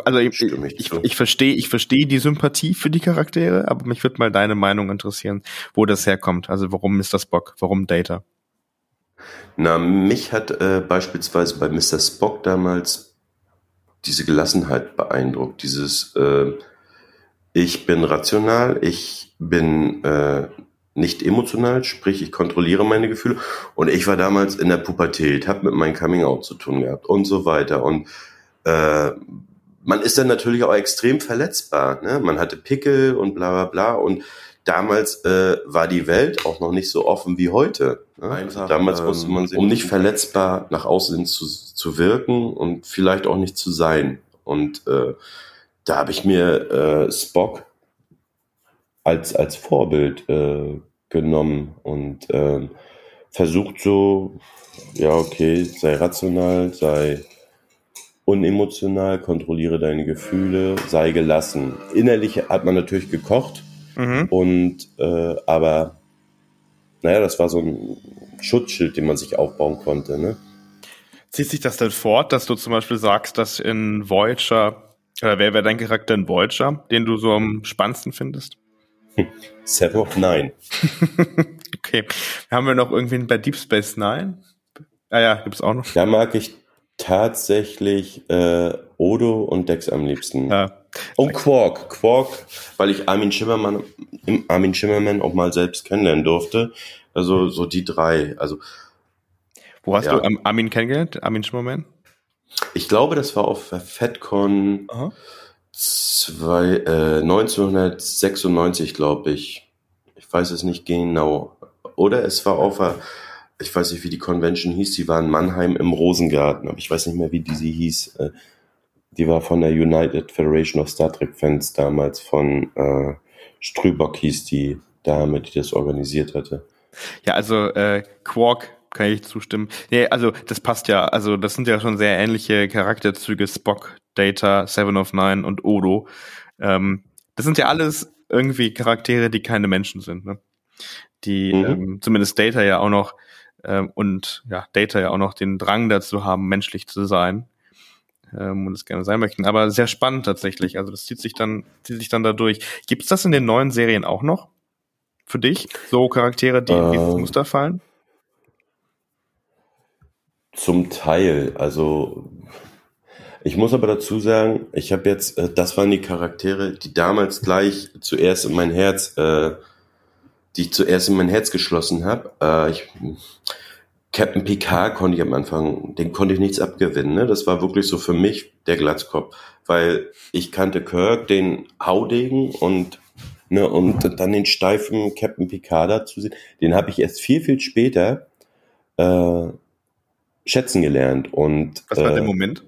[SPEAKER 1] Also ich, ich, ich verstehe ich verstehe die Sympathie für die Charaktere, aber mich würde mal deine Meinung interessieren, wo das herkommt. Also warum Mr. Spock, warum Data?
[SPEAKER 2] Na, mich hat äh, beispielsweise bei Mr. Spock damals diese Gelassenheit beeindruckt, dieses äh, ich bin rational, ich bin äh, nicht emotional, sprich ich kontrolliere meine Gefühle und ich war damals in der Pubertät, habe mit meinem Coming Out zu tun gehabt und so weiter und äh, man ist dann natürlich auch extrem verletzbar, ne? Man hatte Pickel und bla bla bla und damals äh, war die Welt auch noch nicht so offen wie heute. Ne? Einfach, damals ähm, musste man sich, um nicht verletzbar nach außen zu, zu wirken und vielleicht auch nicht zu sein. Und äh, da habe ich mir äh, Spock als, als Vorbild äh, genommen und äh, versucht so, ja, okay, sei rational, sei unemotional, kontrolliere deine Gefühle, sei gelassen. Innerlich hat man natürlich gekocht, Mhm. Und äh, aber naja, das war so ein Schutzschild, den man sich aufbauen konnte. Ne?
[SPEAKER 1] Zieht sich das denn fort, dass du zum Beispiel sagst, dass in Voyager, oder wer wäre dein Charakter in Voyager, den du so am spannendsten findest?
[SPEAKER 2] Seven of Nine.
[SPEAKER 1] okay. Haben wir noch irgendwen bei Deep Space Nine? Ah ja, gibt's auch noch.
[SPEAKER 2] Da mag ich tatsächlich äh, Odo und Dex am liebsten. Ja. Und Quark. Quark, weil ich Armin Schimmermann, Armin Schimmermann auch mal selbst kennenlernen durfte. Also so die drei. Also
[SPEAKER 1] Wo hast ja. du Armin kennengelernt? Armin Schimmermann?
[SPEAKER 2] Ich glaube, das war auf FedCon zwei, äh, 1996, glaube ich. Ich weiß es nicht genau. Oder es war auf der ich weiß nicht, wie die Convention hieß, die war in Mannheim im Rosengarten, aber ich weiß nicht mehr, wie die sie hieß. Äh, die war von der United Federation of Star Trek Fans damals, von äh, Strübock hieß die Dame, die das organisiert hatte.
[SPEAKER 1] Ja, also äh, Quark kann ich zustimmen. Nee, also das passt ja. Also das sind ja schon sehr ähnliche Charakterzüge, Spock, Data, Seven of Nine und Odo. Ähm, das sind ja alles irgendwie Charaktere, die keine Menschen sind. Ne? Die mhm. ähm, zumindest Data ja auch noch ähm, und ja, Data ja auch noch den Drang dazu haben, menschlich zu sein ähm, und es gerne sein möchten. Aber sehr spannend tatsächlich. Also das zieht sich dann, zieht sich dann dadurch. Gibt es das in den neuen Serien auch noch für dich? So Charaktere, die in dieses ähm. Muster fallen?
[SPEAKER 2] Zum Teil. Also ich muss aber dazu sagen, ich habe jetzt, äh, das waren die Charaktere, die damals gleich zuerst in mein Herz äh, die ich zuerst in mein Herz geschlossen habe. Äh, ich, Captain Picard konnte ich am Anfang, den konnte ich nichts abgewinnen. Ne? Das war wirklich so für mich der Glatzkopf, weil ich kannte Kirk, den Haudegen und Ne, und dann den steifen Captain Picard zu sehen, den habe ich erst viel, viel später äh, schätzen gelernt. Und,
[SPEAKER 1] Was war
[SPEAKER 2] äh,
[SPEAKER 1] der Moment?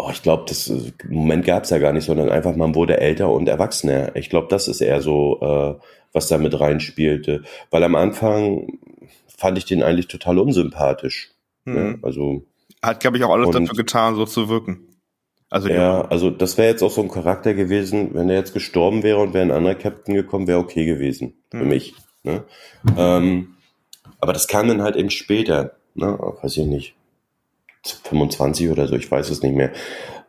[SPEAKER 2] Oh, ich glaube, das äh, Moment gab es ja gar nicht, sondern einfach, man wurde älter und erwachsener. Ich glaube, das ist eher so, äh, was da mit reinspielte. Weil am Anfang fand ich den eigentlich total unsympathisch. Mhm. Ja, also
[SPEAKER 1] hat, glaube ich, auch alles dafür getan, so zu wirken.
[SPEAKER 2] Also ja, also das wäre jetzt auch so ein Charakter gewesen, wenn er jetzt gestorben wäre und wäre ein anderer Captain gekommen, wäre okay gewesen für mhm. mich. Ne? Ähm, aber das kam dann halt eben später, ne? weiß ich nicht, 25 oder so, ich weiß es nicht mehr.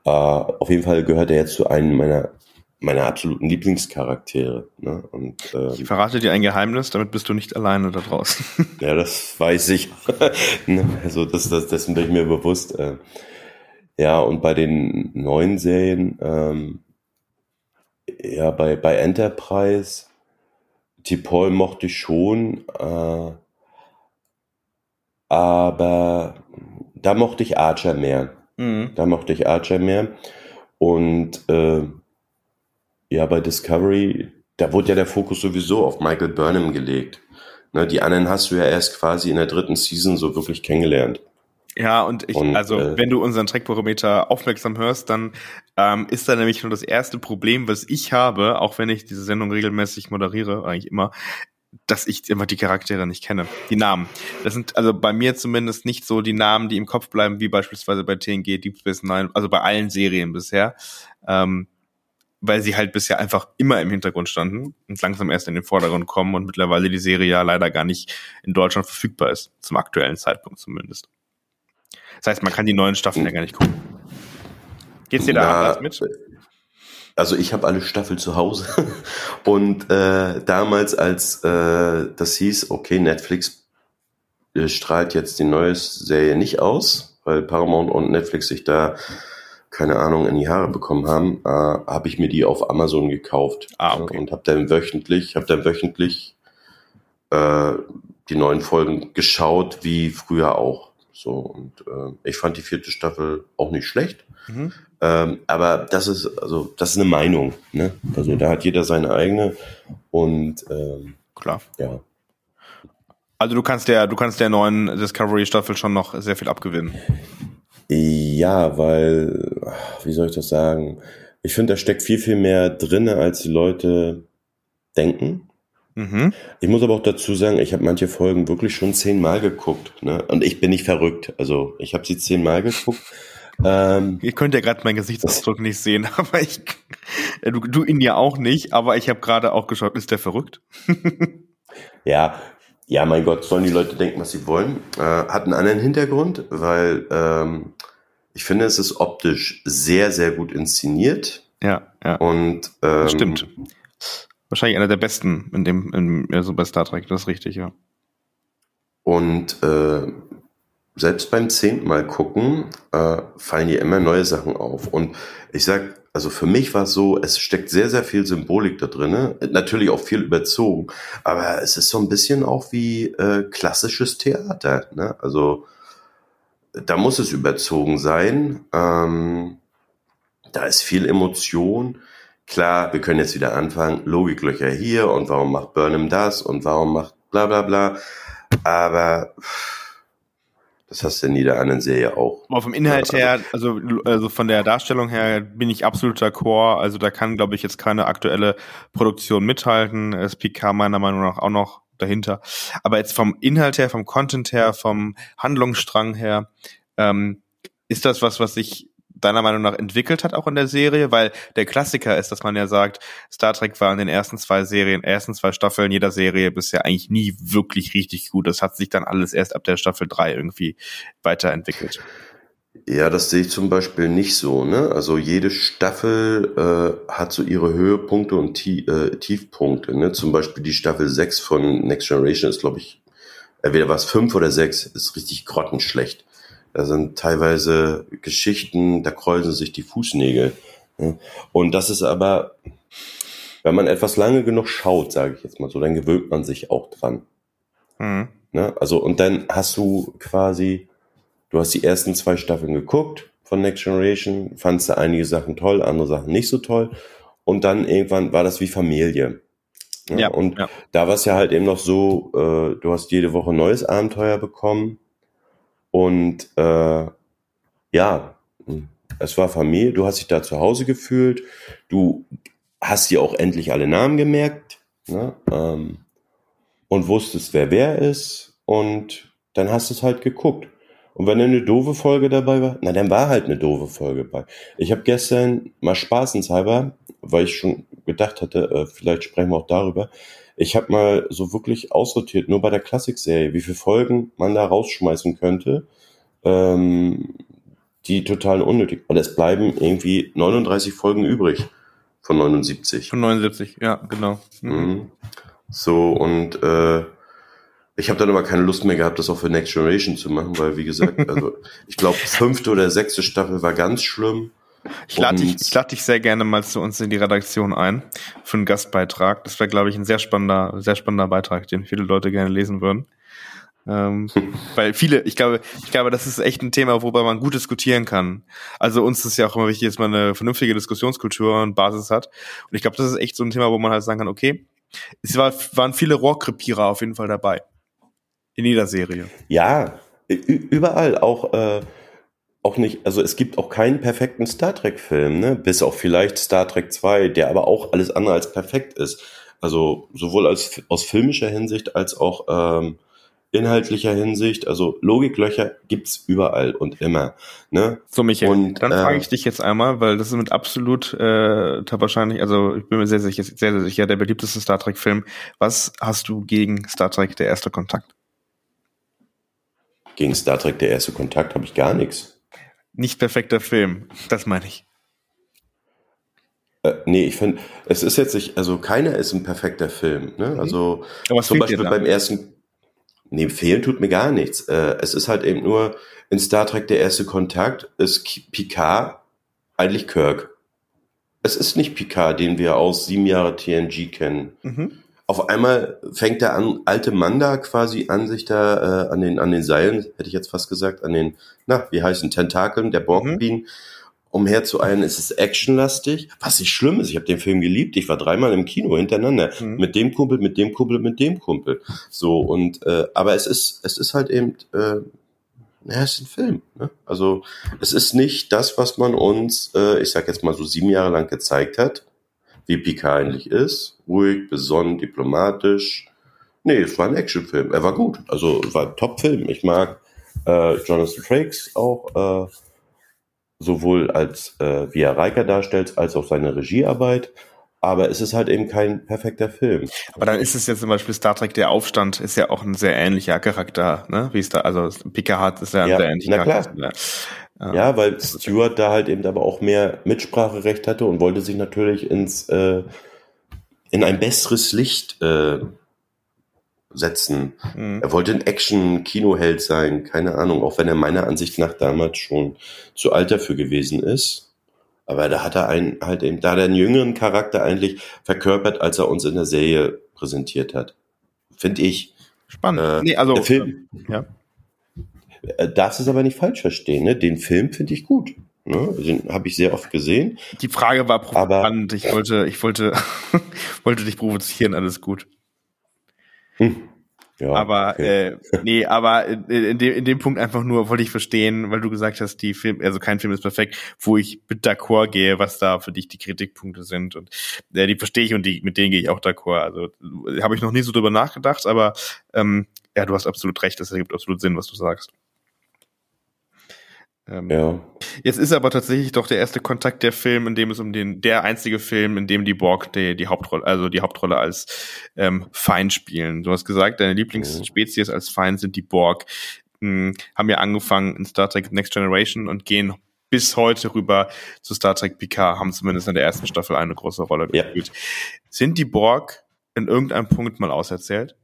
[SPEAKER 2] Äh, auf jeden Fall gehört er jetzt zu einem meiner meiner absoluten Lieblingscharaktere. Ne? Und,
[SPEAKER 1] ähm, ich verrate dir ein Geheimnis, damit bist du nicht alleine da draußen. <laughs>
[SPEAKER 2] ja, das weiß ich. <laughs> Ne? also das, das, dessen bin ich mir bewusst. Äh, ja, und bei den neuen Serien, ähm, ja, bei, bei Enterprise, T-Paul mochte ich schon, äh, aber da mochte ich Archer mehr. Mhm. Da mochte ich Archer mehr. Und äh, ja, bei Discovery, da wurde ja der Fokus sowieso auf Michael Burnham gelegt. Ne, die anderen hast du ja erst quasi in der dritten Season so wirklich kennengelernt.
[SPEAKER 1] Ja, und ich, und, also äh, wenn du unseren Trackbarometer aufmerksam hörst, dann ähm, ist da nämlich schon das erste Problem, was ich habe, auch wenn ich diese Sendung regelmäßig moderiere, eigentlich immer, dass ich immer die Charaktere nicht kenne. Die Namen. Das sind also bei mir zumindest nicht so die Namen, die im Kopf bleiben, wie beispielsweise bei TNG, Deep Space Nine, also bei allen Serien bisher. Ähm, weil sie halt bisher einfach immer im Hintergrund standen und langsam erst in den Vordergrund kommen und mittlerweile die Serie ja leider gar nicht in Deutschland verfügbar ist, zum aktuellen Zeitpunkt zumindest. Das heißt, man kann die neuen Staffeln ja gar nicht gucken. Geht's dir da anders mit?
[SPEAKER 2] Also ich habe alle Staffeln zu Hause <laughs> und äh, damals, als äh, das hieß, okay, Netflix äh, strahlt jetzt die neue Serie nicht aus, weil Paramount und Netflix sich da keine Ahnung in die Haare bekommen haben, äh, habe ich mir die auf Amazon gekauft
[SPEAKER 1] ah, okay.
[SPEAKER 2] und habe dann wöchentlich, habe dann wöchentlich äh, die neuen Folgen geschaut, wie früher auch. So, und äh, ich fand die vierte Staffel auch nicht schlecht. Mhm. Ähm, aber das ist, also, das ist eine Meinung, ne? Also da hat jeder seine eigene und ähm,
[SPEAKER 1] klar.
[SPEAKER 2] Ja.
[SPEAKER 1] Also du kannst der, du kannst der neuen Discovery-Staffel schon noch sehr viel abgewinnen.
[SPEAKER 2] Ja, weil, wie soll ich das sagen? Ich finde, da steckt viel, viel mehr drinne, als die Leute denken. Mhm. Ich muss aber auch dazu sagen, ich habe manche Folgen wirklich schon zehnmal geguckt. Ne? Und ich bin nicht verrückt. Also ich habe sie zehnmal geguckt.
[SPEAKER 1] Ähm, Ihr könnt ja gerade meinen Gesichtsausdruck nicht sehen, <laughs> aber ich, äh, du, du ihn ja auch nicht, aber ich habe gerade auch geschaut, ist der verrückt? <laughs>
[SPEAKER 2] ja, ja, mein Gott, sollen die Leute denken, was sie wollen. Äh, hat einen anderen Hintergrund, weil ähm, ich finde, es ist optisch sehr, sehr gut inszeniert.
[SPEAKER 1] Ja, ja.
[SPEAKER 2] Und ähm,
[SPEAKER 1] stimmt. Wahrscheinlich einer der besten in dem, in, also bei Star Trek, das ist richtig, ja.
[SPEAKER 2] Und äh, selbst beim zehnten Mal gucken, äh, fallen dir immer neue Sachen auf. Und ich sag, also für mich war es so, es steckt sehr, sehr viel Symbolik da drin. Natürlich auch viel überzogen, aber es ist so ein bisschen auch wie äh, klassisches Theater. Ne? Also da muss es überzogen sein. Ähm, da ist viel Emotion. Klar, wir können jetzt wieder anfangen, Logiklöcher hier und warum macht Burnham das und warum macht bla bla bla. Aber das hast du in jeder anderen Serie auch.
[SPEAKER 1] Aber vom Inhalt her, also, also von der Darstellung her bin ich absoluter Core. Also da kann, glaube ich, jetzt keine aktuelle Produktion mithalten. Es PK meiner Meinung nach auch noch dahinter. Aber jetzt vom Inhalt her, vom Content her, vom Handlungsstrang her, ähm, ist das was, was ich deiner Meinung nach entwickelt hat, auch in der Serie? Weil der Klassiker ist, dass man ja sagt, Star Trek war in den ersten zwei Serien, ersten zwei Staffeln jeder Serie bisher eigentlich nie wirklich richtig gut. Das hat sich dann alles erst ab der Staffel drei irgendwie weiterentwickelt.
[SPEAKER 2] Ja, das sehe ich zum Beispiel nicht so. Ne? Also jede Staffel äh, hat so ihre Höhepunkte und Tie äh, Tiefpunkte. Ne? Zum Beispiel die Staffel 6 von Next Generation ist, glaube ich, entweder war es 5 oder 6, ist richtig grottenschlecht. Da sind teilweise Geschichten, da kräuseln sich die Fußnägel. Und das ist aber, wenn man etwas lange genug schaut, sage ich jetzt mal so, dann gewöhnt man sich auch dran. Mhm. Ne? Also, und dann hast du quasi, du hast die ersten zwei Staffeln geguckt von Next Generation, fandst du einige Sachen toll, andere Sachen nicht so toll. und dann irgendwann war das wie Familie. Ja, ja und ja. da war es ja halt eben noch so, äh, du hast jede Woche ein neues Abenteuer bekommen und äh, ja, es war Familie, du hast dich da zu Hause gefühlt, du hast dir auch endlich alle Namen gemerkt ne? ähm, und wusstest, wer wer ist und dann hast du es halt geguckt. Und wenn eine doofe Folge dabei war, na dann war halt eine doofe Folge bei. Ich habe gestern mal spaßenshalber, weil ich schon gedacht hatte, äh, vielleicht sprechen wir auch darüber, ich habe mal so wirklich aussortiert, nur bei der Klassikserie, wie viele Folgen man da rausschmeißen könnte, ähm, die total unnötig. Und es bleiben irgendwie 39 Folgen übrig von 79.
[SPEAKER 1] Von 79, ja, genau.
[SPEAKER 2] Mhm. Mhm. So, und äh, ich habe dann aber keine Lust mehr gehabt, das auch für Next Generation zu machen, weil, wie gesagt, <laughs> also ich glaube, fünfte oder sechste Staffel war ganz schlimm.
[SPEAKER 1] Ich lade dich, ich lade dich sehr gerne mal zu uns in die Redaktion ein für einen Gastbeitrag. Das wäre, glaube ich, ein sehr spannender, sehr spannender Beitrag, den viele Leute gerne lesen würden. Ähm, <laughs> weil viele, ich glaube, ich glaube, das ist echt ein Thema, worüber man gut diskutieren kann. Also uns ist ja auch immer wichtig, dass man eine vernünftige Diskussionskultur und Basis hat. Und ich glaube, das ist echt so ein Thema, wo man halt sagen kann, okay, es war, waren viele Rohrkrepierer auf jeden Fall dabei. In jeder Serie.
[SPEAKER 2] Ja, überall. Auch, äh, auch nicht, also es gibt auch keinen perfekten Star Trek-Film, ne? Bis auf vielleicht Star Trek 2, der aber auch alles andere als perfekt ist. Also sowohl als aus filmischer Hinsicht als auch ähm, inhaltlicher Hinsicht. Also Logiklöcher gibt's überall und immer. Ne?
[SPEAKER 1] So, Michael, und, dann äh, frage ich dich jetzt einmal, weil das ist mit absolut äh, wahrscheinlich, also ich bin mir sehr, sicher, sehr, sehr sicher, der beliebteste Star Trek-Film. Was hast du gegen Star Trek, der erste Kontakt?
[SPEAKER 2] Gegen Star Trek der erste Kontakt habe ich gar nichts.
[SPEAKER 1] Nicht perfekter Film, das meine ich.
[SPEAKER 2] Äh, nee, ich finde, es ist jetzt nicht, also keiner ist ein perfekter Film. Ne? Mhm. Also zum Beispiel beim ersten, nee, fehlen tut mir gar nichts. Äh, es ist halt eben nur in Star Trek der erste Kontakt ist Picard eigentlich Kirk. Es ist nicht Picard, den wir aus sieben Jahre TNG kennen. Mhm auf einmal fängt der an, alte Mann da quasi an sich da äh, an den an den Seilen, hätte ich jetzt fast gesagt, an den, na, wie heißen Tentakeln der Borgqueen mhm. umherzueilen. Es ist actionlastig, was nicht schlimm ist. Ich habe den Film geliebt. Ich war dreimal im Kino hintereinander mhm. mit dem Kumpel, mit dem Kumpel, mit dem Kumpel. So und äh, aber es ist es ist halt eben äh, ja, es ist ein Film. Ne? Also es ist nicht das, was man uns, äh, ich sag jetzt mal so sieben Jahre lang gezeigt hat wie Picard eigentlich ist. Ruhig, besonnen, diplomatisch. Nee, es war ein Actionfilm. Er war gut. Also war ein Top-Film. Ich mag äh, Jonathan Frakes auch äh, sowohl als äh, wie er Riker darstellt, als auch seine Regiearbeit. Aber es ist halt eben kein perfekter Film.
[SPEAKER 1] Aber dann ist es ja zum Beispiel Star Trek Der Aufstand ist ja auch ein sehr ähnlicher Charakter, ne? Wie es da, also Picard ist ja ein
[SPEAKER 2] ja,
[SPEAKER 1] sehr ähnlicher
[SPEAKER 2] na Charakter. Klar. Ja, weil Stewart da halt eben aber auch mehr Mitspracherecht hatte und wollte sich natürlich ins äh, in ein besseres Licht äh, setzen. Mhm. Er wollte ein Action-Kinoheld sein, keine Ahnung, auch wenn er meiner Ansicht nach damals schon zu alt dafür gewesen ist. Aber da hat er einen halt eben, da hat er einen jüngeren Charakter eigentlich verkörpert, als er uns in der Serie präsentiert hat. Finde ich.
[SPEAKER 1] Spannend.
[SPEAKER 2] Äh, nee, also, der Film, ja. Äh, darfst es aber nicht falsch verstehen. Ne? Den Film finde ich gut. Ne? Den habe ich sehr oft gesehen.
[SPEAKER 1] Die Frage war provokant. Ich wollte, ich wollte, <laughs> wollte dich provozieren. Alles gut. Hm. Ja, aber okay. äh, nee, aber in, dem, in dem Punkt einfach nur wollte ich verstehen, weil du gesagt hast, die Film, also kein Film ist perfekt, wo ich mit d'accord gehe, was da für dich die Kritikpunkte sind und äh, die verstehe ich und die mit denen gehe ich auch d'accord. Also habe ich noch nie so drüber nachgedacht, aber ähm, ja, du hast absolut recht, das ergibt absolut Sinn, was du sagst. Ähm, ja. Jetzt ist aber tatsächlich doch der erste Kontakt der Film, in dem es um den, der einzige Film, in dem die Borg die, die Hauptrolle, also die Hauptrolle als ähm, Feind spielen. Du hast gesagt, deine Lieblingsspezies mhm. als Feind sind die Borg. Hm, haben ja angefangen in Star Trek Next Generation und gehen bis heute rüber zu Star Trek Picard, haben zumindest in der ersten Staffel eine große Rolle gespielt. Ja. Sind die Borg in irgendeinem Punkt mal auserzählt?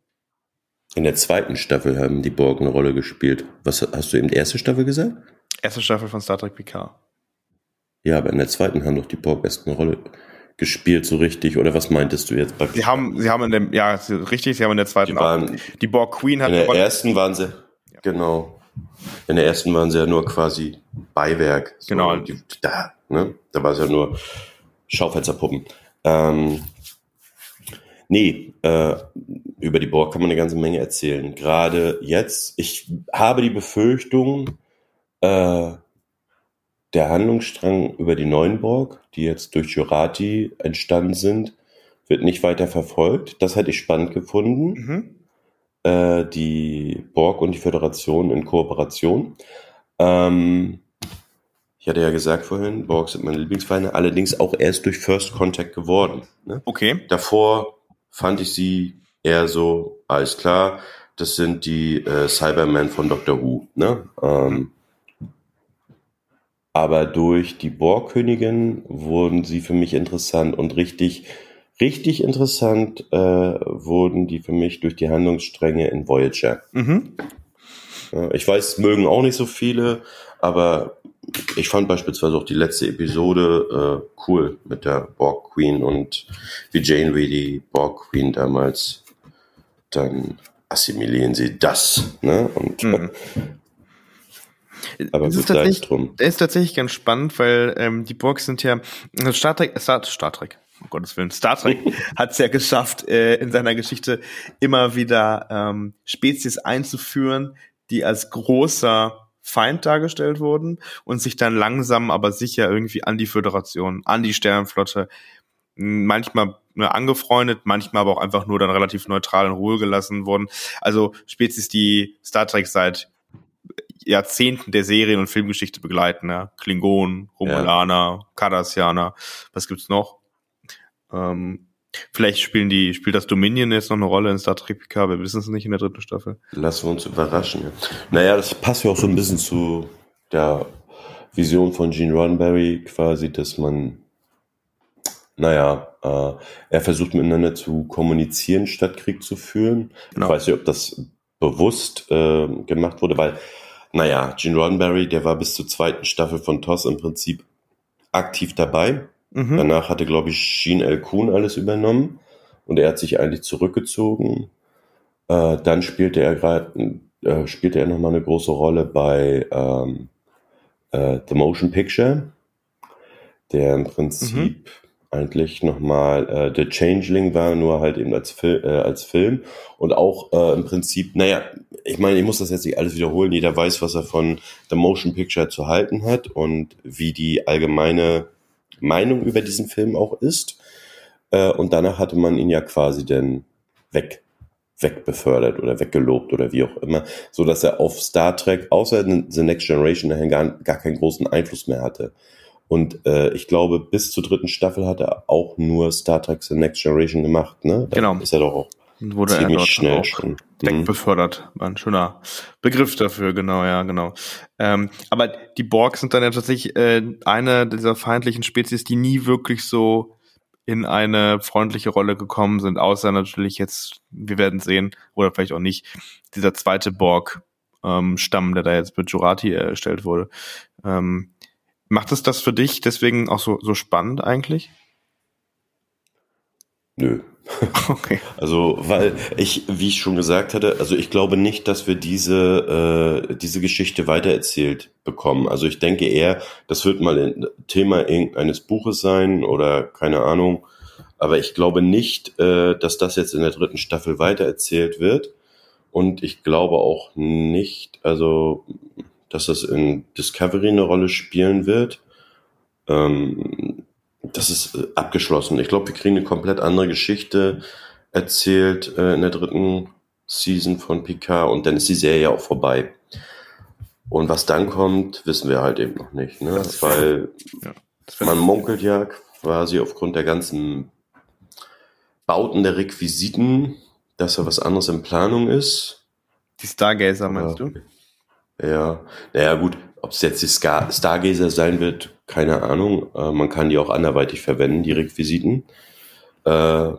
[SPEAKER 2] In der zweiten Staffel haben die Borg eine Rolle gespielt. Was hast du eben die erste Staffel gesagt?
[SPEAKER 1] Erste Staffel von Star Trek Picard.
[SPEAKER 2] Ja, aber in der zweiten haben doch die Borg erst eine Rolle gespielt, so richtig. Oder was meintest du jetzt?
[SPEAKER 1] Bei sie haben, sie haben in dem, ja, richtig, sie haben in der zweiten
[SPEAKER 2] die, waren,
[SPEAKER 1] auch, die Borg Queen hat
[SPEAKER 2] In der ersten waren sie, ja. genau. In der ersten waren sie ja nur quasi Beiwerk.
[SPEAKER 1] So, genau.
[SPEAKER 2] Die, da, ne? Da war es ja nur Schaufensterpuppen. Ähm, nee, äh, über die Borg kann man eine ganze Menge erzählen. Gerade jetzt, ich habe die Befürchtung, äh, der Handlungsstrang über die neuen Borg, die jetzt durch Jurati entstanden sind, wird nicht weiter verfolgt. Das hätte ich spannend gefunden. Mhm. Äh, die Borg und die Föderation in Kooperation. Ähm, ich hatte ja gesagt vorhin, Borg sind meine Lieblingsfeinde, allerdings auch erst durch First Contact geworden. Ne?
[SPEAKER 1] Okay.
[SPEAKER 2] Davor fand ich sie eher so, alles klar, das sind die äh, Cybermen von Doctor Who. Ne? Ähm, aber durch die Borgkönigin wurden sie für mich interessant und richtig, richtig interessant äh, wurden die für mich durch die Handlungsstränge in Voyager. Mhm. Ich weiß, mögen auch nicht so viele, aber ich fand beispielsweise auch die letzte Episode äh, cool mit der Borg Queen und wie Janeway die Borg Queen damals dann assimilieren sie das. Ne? Und mhm. <laughs>
[SPEAKER 1] Aber es ist tatsächlich, drum. ist tatsächlich ganz spannend, weil ähm, die Borgs sind ja Star Trek, Star, Star Trek, um Gottes Willen, Star Trek <laughs> hat es ja geschafft, äh, in seiner Geschichte immer wieder ähm, Spezies einzuführen, die als großer Feind dargestellt wurden und sich dann langsam aber sicher irgendwie an die Föderation, an die Sternenflotte, manchmal ne, angefreundet, manchmal aber auch einfach nur dann relativ neutral in Ruhe gelassen wurden. Also Spezies, die Star Trek seit Jahrzehnten der Serien- und Filmgeschichte begleiten. Ja? Klingonen, Romulaner, ja. Cardassianer, was gibt's noch? Ähm, Vielleicht spielen die, spielt das Dominion jetzt noch eine Rolle in Star Trek PK, wir wissen es nicht in der dritten Staffel.
[SPEAKER 2] Lassen wir uns überraschen. Ja. Naja, das passt ja auch so ein bisschen zu der Vision von Gene Roddenberry quasi, dass man, naja, äh, er versucht miteinander zu kommunizieren, statt Krieg zu führen. Genau. Ich weiß nicht, ob das bewusst äh, gemacht wurde, weil, naja, Gene Roddenberry, der war bis zur zweiten Staffel von TOS im Prinzip aktiv dabei Mhm. Danach hatte, glaube ich, Jean L. Kuhn alles übernommen und er hat sich eigentlich zurückgezogen. Äh, dann spielte er gerade, äh, spielte er nochmal eine große Rolle bei ähm, äh, The Motion Picture, der im Prinzip mhm. eigentlich nochmal äh, The Changeling war, nur halt eben als, Fil äh, als Film und auch äh, im Prinzip, naja, ich meine, ich muss das jetzt nicht alles wiederholen, jeder weiß, was er von The Motion Picture zu halten hat und wie die allgemeine Meinung über diesen Film auch ist. Äh, und danach hatte man ihn ja quasi dann weg, wegbefördert oder weggelobt oder wie auch immer, so dass er auf Star Trek außer The Next Generation gar, gar keinen großen Einfluss mehr hatte. Und äh, ich glaube, bis zur dritten Staffel hat er auch nur Star Trek The Next Generation gemacht, ne?
[SPEAKER 1] Da genau.
[SPEAKER 2] Ist er doch auch
[SPEAKER 1] wurde ziemlich er dort schnell auch schon. Deckbefördert. War ein schöner Begriff dafür, genau, ja, genau. Ähm, aber die Borg sind dann ja tatsächlich äh, eine dieser feindlichen Spezies, die nie wirklich so in eine freundliche Rolle gekommen sind, außer natürlich jetzt, wir werden sehen, oder vielleicht auch nicht, dieser zweite Borg-Stamm, ähm, der da jetzt mit Jurati erstellt wurde. Ähm, macht es das für dich deswegen auch so, so spannend eigentlich?
[SPEAKER 2] Nö, <laughs> Okay. Also, weil ich, wie ich schon gesagt hatte, also ich glaube nicht, dass wir diese, äh, diese Geschichte weitererzählt bekommen. Also ich denke eher, das wird mal ein Thema eines Buches sein oder keine Ahnung. Aber ich glaube nicht, äh, dass das jetzt in der dritten Staffel weitererzählt wird. Und ich glaube auch nicht, also, dass das in Discovery eine Rolle spielen wird. Ähm, das ist äh, abgeschlossen. Ich glaube, wir kriegen eine komplett andere Geschichte erzählt äh, in der dritten Season von Picard und dann ist die Serie auch vorbei. Und was dann kommt, wissen wir halt eben noch nicht, ne? Das Weil ja, man munkelt ja quasi aufgrund der ganzen Bauten der Requisiten, dass da was anderes in Planung ist.
[SPEAKER 1] Die Stargazer meinst ja. du?
[SPEAKER 2] Ja, naja gut, ob es jetzt die Star Stargazer sein wird, keine Ahnung. Äh, man kann die auch anderweitig verwenden, die Requisiten. Äh,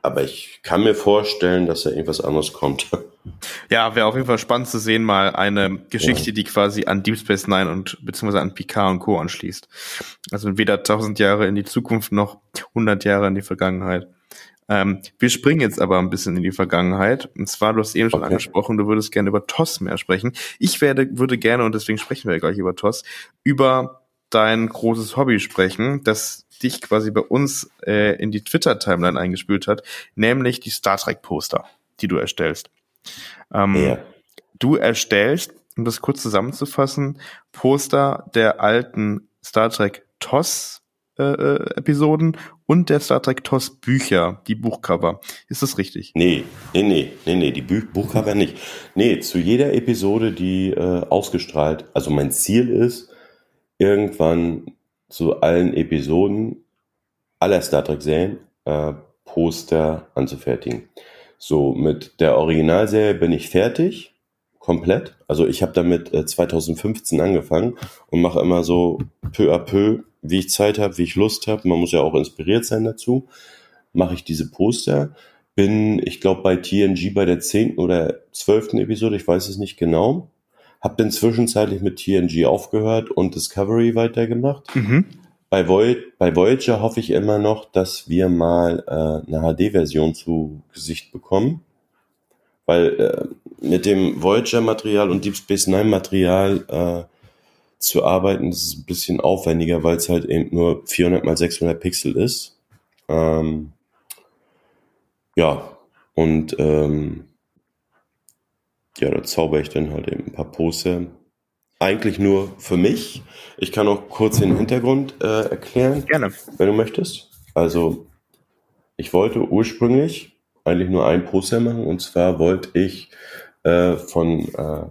[SPEAKER 2] aber ich kann mir vorstellen, dass da irgendwas anderes kommt. <laughs>
[SPEAKER 1] Ja, wäre auf jeden Fall spannend zu sehen, mal eine Geschichte, ja. die quasi an Deep Space Nine und beziehungsweise an Picard und Co. anschließt. Also weder tausend Jahre in die Zukunft noch hundert Jahre in die Vergangenheit. Ähm, wir springen jetzt aber ein bisschen in die Vergangenheit. Und zwar, du hast eben schon okay. angesprochen, du würdest gerne über TOS mehr sprechen. Ich werde, würde gerne, und deswegen sprechen wir ja gleich über TOS, über dein großes Hobby sprechen, das dich quasi bei uns äh, in die Twitter-Timeline eingespült hat, nämlich die Star Trek-Poster, die du erstellst. Ähm, ja. Du erstellst, um das kurz zusammenzufassen, Poster der alten Star Trek TOS äh, äh, Episoden und der Star Trek TOS Bücher, die Buchcover. Ist das richtig?
[SPEAKER 2] Nee, nee, nee, nee, nee, die Buch Buchcover nicht. Nee, zu jeder Episode, die äh, ausgestrahlt, also mein Ziel ist, irgendwann zu allen Episoden aller Star Trek Serien äh, Poster anzufertigen. So, mit der Originalserie bin ich fertig, komplett. Also ich habe damit äh, 2015 angefangen und mache immer so peu à peu, wie ich Zeit habe, wie ich Lust habe. Man muss ja auch inspiriert sein dazu. Mache ich diese Poster. Bin, ich glaube, bei TNG bei der zehnten oder zwölften Episode, ich weiß es nicht genau. Hab dann zwischenzeitlich mit TNG aufgehört und Discovery weitergemacht. Mhm. Bei, Voy bei Voyager hoffe ich immer noch, dass wir mal äh, eine HD-Version zu Gesicht bekommen. Weil äh, mit dem Voyager-Material und Deep Space Nine-Material äh, zu arbeiten, das ist ein bisschen aufwendiger, weil es halt eben nur 400 mal 600 Pixel ist. Ähm, ja, und ähm, ja, da zauber ich dann halt eben ein paar Poster eigentlich nur für mich. Ich kann auch kurz den Hintergrund äh, erklären,
[SPEAKER 1] Gerne.
[SPEAKER 2] wenn du möchtest. Also, ich wollte ursprünglich eigentlich nur ein Poster machen und zwar wollte ich äh, von äh,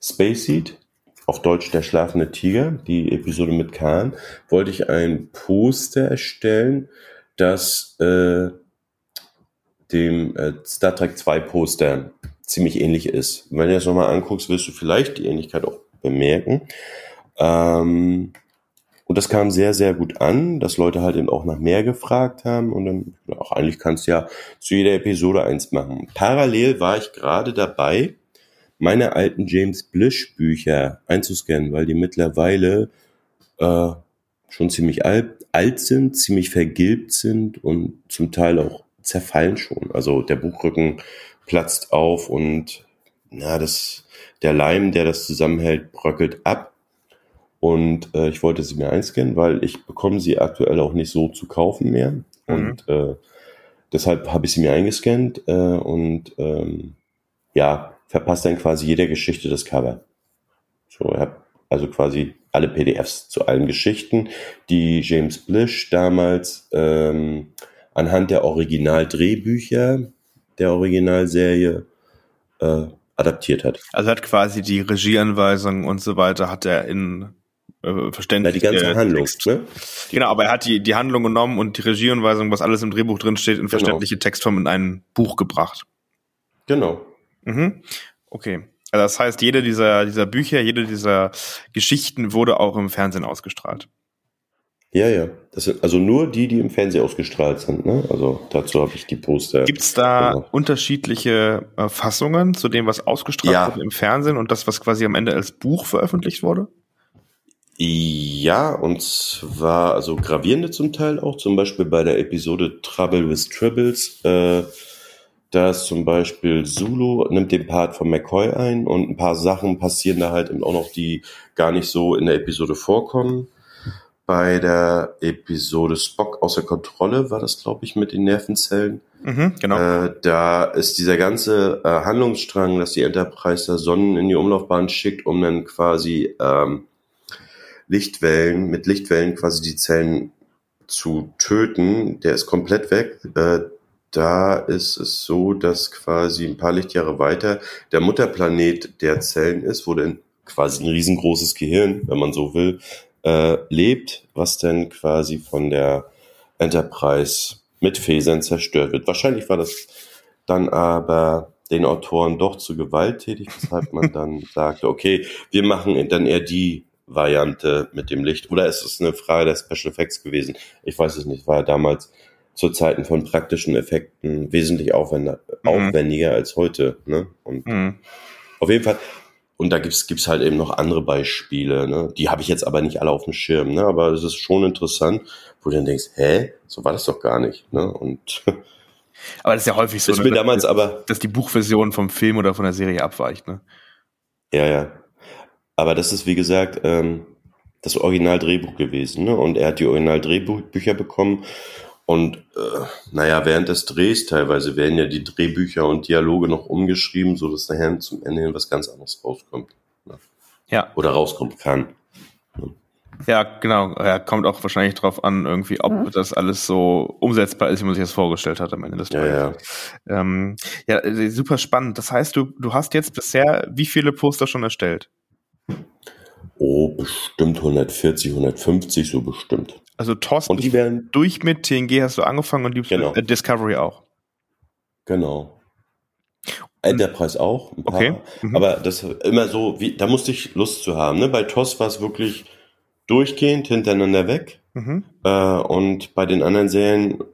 [SPEAKER 2] Space Seed, auf Deutsch der schlafende Tiger, die Episode mit Khan, wollte ich ein Poster erstellen, das äh, dem äh, Star Trek 2 Poster ziemlich ähnlich ist. Wenn du das nochmal anguckst, wirst du vielleicht die Ähnlichkeit auch bemerken. Ähm, und das kam sehr, sehr gut an, dass Leute halt eben auch nach mehr gefragt haben und dann, auch eigentlich kannst du ja zu jeder Episode eins machen. Parallel war ich gerade dabei, meine alten James Blish Bücher einzuscannen, weil die mittlerweile äh, schon ziemlich alt, alt sind, ziemlich vergilbt sind und zum Teil auch zerfallen schon. Also der Buchrücken platzt auf und na, das der Leim, der das zusammenhält, bröckelt ab. Und äh, ich wollte sie mir einscannen, weil ich bekomme sie aktuell auch nicht so zu kaufen mehr. Mhm. Und äh, deshalb habe ich sie mir eingescannt äh, und ähm, ja, verpasst dann quasi jeder Geschichte das Cover. So, ich habe also quasi alle PDFs zu allen Geschichten, die James Blish damals ähm, anhand der Originaldrehbücher der Originalserie äh, adaptiert hat.
[SPEAKER 1] Also hat quasi die Regieanweisungen und so weiter hat er in äh, verständlich.
[SPEAKER 2] Ja, die ganze Handlung. Ne?
[SPEAKER 1] Genau, aber er hat die, die Handlung genommen und die Regieanweisung, was alles im Drehbuch drin steht, in genau. verständliche Textform in ein Buch gebracht.
[SPEAKER 2] Genau.
[SPEAKER 1] Mhm. Okay. Also das heißt, jede dieser, dieser Bücher, jede dieser Geschichten wurde auch im Fernsehen ausgestrahlt.
[SPEAKER 2] Ja, ja. Das sind also nur die, die im Fernsehen ausgestrahlt sind. Ne? Also dazu habe ich die Poster.
[SPEAKER 1] Gibt es da gemacht. unterschiedliche äh, Fassungen zu dem, was ausgestrahlt ja. wurde im Fernsehen und das, was quasi am Ende als Buch veröffentlicht wurde?
[SPEAKER 2] Ja, und zwar also gravierende zum Teil auch, zum Beispiel bei der Episode Trouble with Tribbles. Äh, da ist zum Beispiel Zulu nimmt den Part von McCoy ein und ein paar Sachen passieren da halt auch noch, die gar nicht so in der Episode vorkommen bei der Episode Spock außer Kontrolle war das, glaube ich, mit den Nervenzellen.
[SPEAKER 1] Mhm, genau.
[SPEAKER 2] Äh, da ist dieser ganze äh, Handlungsstrang, dass die Enterprise da Sonnen in die Umlaufbahn schickt, um dann quasi ähm, Lichtwellen, mit Lichtwellen quasi die Zellen zu töten, der ist komplett weg. Äh, da ist es so, dass quasi ein paar Lichtjahre weiter der Mutterplanet der Zellen ist, wo dann quasi ein riesengroßes Gehirn, wenn man so will, äh, lebt, was denn quasi von der Enterprise mit Fäsern zerstört wird. Wahrscheinlich war das dann aber den Autoren doch zu gewalttätig, weshalb man dann <laughs> sagte, okay, wir machen dann eher die Variante mit dem Licht. Oder ist es eine Frage der Special Effects gewesen? Ich weiß es nicht. War ja damals zu Zeiten von praktischen Effekten wesentlich aufwendiger, mhm. aufwendiger als heute. Ne? Und mhm. auf jeden Fall und da gibt's gibt's halt eben noch andere Beispiele, ne? Die habe ich jetzt aber nicht alle auf dem Schirm, ne? Aber es ist schon interessant, wo du dann denkst, hä, so war das doch gar nicht, ne? Und <laughs>
[SPEAKER 1] aber das ist ja häufig so,
[SPEAKER 2] ist ne, mir damals
[SPEAKER 1] dass,
[SPEAKER 2] aber,
[SPEAKER 1] dass die Buchversion vom Film oder von der Serie abweicht, ne?
[SPEAKER 2] Ja, ja. Aber das ist wie gesagt, ähm, das Originaldrehbuch gewesen. Ne? Und er hat die Originaldrehbücher bekommen. Und äh, naja, während des Drehs teilweise werden ja die Drehbücher und Dialoge noch umgeschrieben, so dass nachher zum Ende hin was ganz anderes rauskommt. Ne?
[SPEAKER 1] Ja.
[SPEAKER 2] Oder rauskommen kann.
[SPEAKER 1] Ja, genau. Ja, kommt auch wahrscheinlich drauf an, irgendwie, ob mhm. das alles so umsetzbar ist, wie man sich das vorgestellt hat am Ende des
[SPEAKER 2] Tages. Ja,
[SPEAKER 1] ja. Ähm, ja, äh, super spannend. Das heißt, du, du hast jetzt bisher wie viele Poster schon erstellt?
[SPEAKER 2] Oh, bestimmt 140, 150, so bestimmt.
[SPEAKER 1] Also TOS
[SPEAKER 2] und die werden
[SPEAKER 1] durch mit TNG hast du angefangen und die
[SPEAKER 2] genau.
[SPEAKER 1] äh, Discovery auch.
[SPEAKER 2] Genau. Enterprise auch, ein paar.
[SPEAKER 1] Okay.
[SPEAKER 2] Mhm. Aber das immer so, wie, da musste ich Lust zu haben. Ne? Bei TOS war es wirklich durchgehend hintereinander weg. Mhm. Äh, und bei den anderen Serien,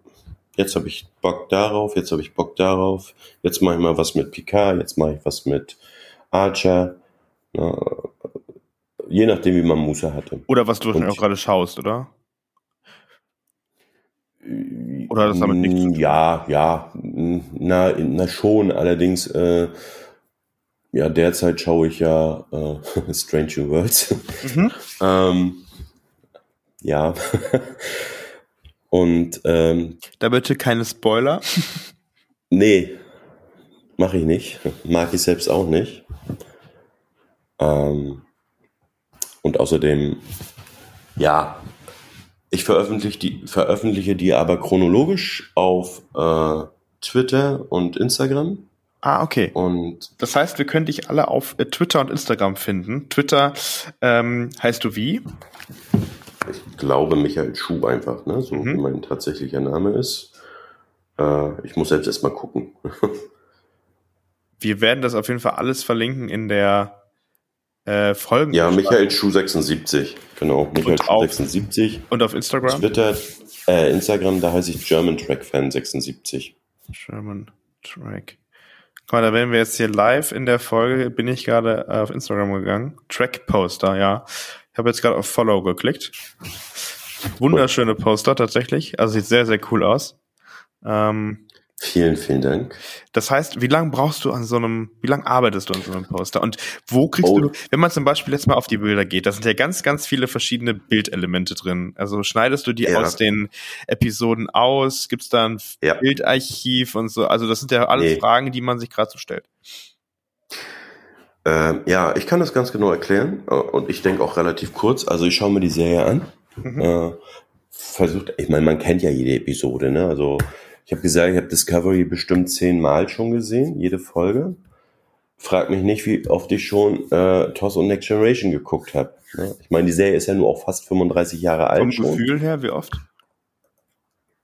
[SPEAKER 2] jetzt habe ich Bock darauf, jetzt habe ich Bock darauf, jetzt mache ich mal was mit Picard, jetzt mache ich was mit Archer. Na, je nachdem, wie man Muße hatte.
[SPEAKER 1] Oder was du auch gerade schaust, oder? Oder das damit nichts zu tun?
[SPEAKER 2] Ja, ja, na, na schon, allerdings, äh, ja, derzeit schaue ich ja äh, <laughs> Strange Worlds. Mhm. <laughs> ähm, ja. <laughs> Und ähm,
[SPEAKER 1] da bitte keine Spoiler.
[SPEAKER 2] nee, mache ich nicht. Mag ich selbst auch nicht. Ähm, und außerdem, ja, ich veröffentliche die, veröffentliche die aber chronologisch auf äh, Twitter und Instagram.
[SPEAKER 1] Ah, okay.
[SPEAKER 2] Und
[SPEAKER 1] das heißt, wir können dich alle auf äh, Twitter und Instagram finden. Twitter ähm, heißt du wie?
[SPEAKER 2] Ich glaube Michael Schuh einfach, ne? So mhm. wie mein tatsächlicher Name ist. Äh, ich muss selbst erstmal gucken. <laughs>
[SPEAKER 1] wir werden das auf jeden Fall alles verlinken in der äh, Folgen.
[SPEAKER 2] Ja, Michael Schuh 76, genau. Michael Schuh 76.
[SPEAKER 1] Und auf Instagram?
[SPEAKER 2] Twitter, äh, Instagram, da heiße ich German Track Fan 76.
[SPEAKER 1] German Track. Guck mal, da werden wir jetzt hier live in der Folge, bin ich gerade auf Instagram gegangen. Track Poster, ja. Ich habe jetzt gerade auf Follow geklickt. Wunderschöne Poster tatsächlich. Also sieht sehr, sehr cool aus. Ähm,
[SPEAKER 2] Vielen, vielen Dank.
[SPEAKER 1] Das heißt, wie lange brauchst du an so einem, wie lange arbeitest du an so einem Poster? Und wo kriegst oh. du, wenn man zum Beispiel jetzt mal auf die Bilder geht, da sind ja ganz, ganz viele verschiedene Bildelemente drin. Also schneidest du die ja. aus den Episoden aus? Gibt es da ein ja. Bildarchiv und so? Also das sind ja alles nee. Fragen, die man sich gerade so stellt.
[SPEAKER 2] Ähm, ja, ich kann das ganz genau erklären äh, und ich denke auch relativ kurz. Also ich schaue mir die Serie an. Mhm. Äh, versucht, ich meine, man kennt ja jede Episode, ne? Also ich habe gesagt, ich habe Discovery bestimmt zehnmal schon gesehen, jede Folge. Frag mich nicht, wie oft ich schon äh, TOS und Next Generation geguckt habe. Ne? Ich meine, die Serie ist ja nur auch fast 35 Jahre alt. Vom
[SPEAKER 1] schon. Gefühl her, wie oft?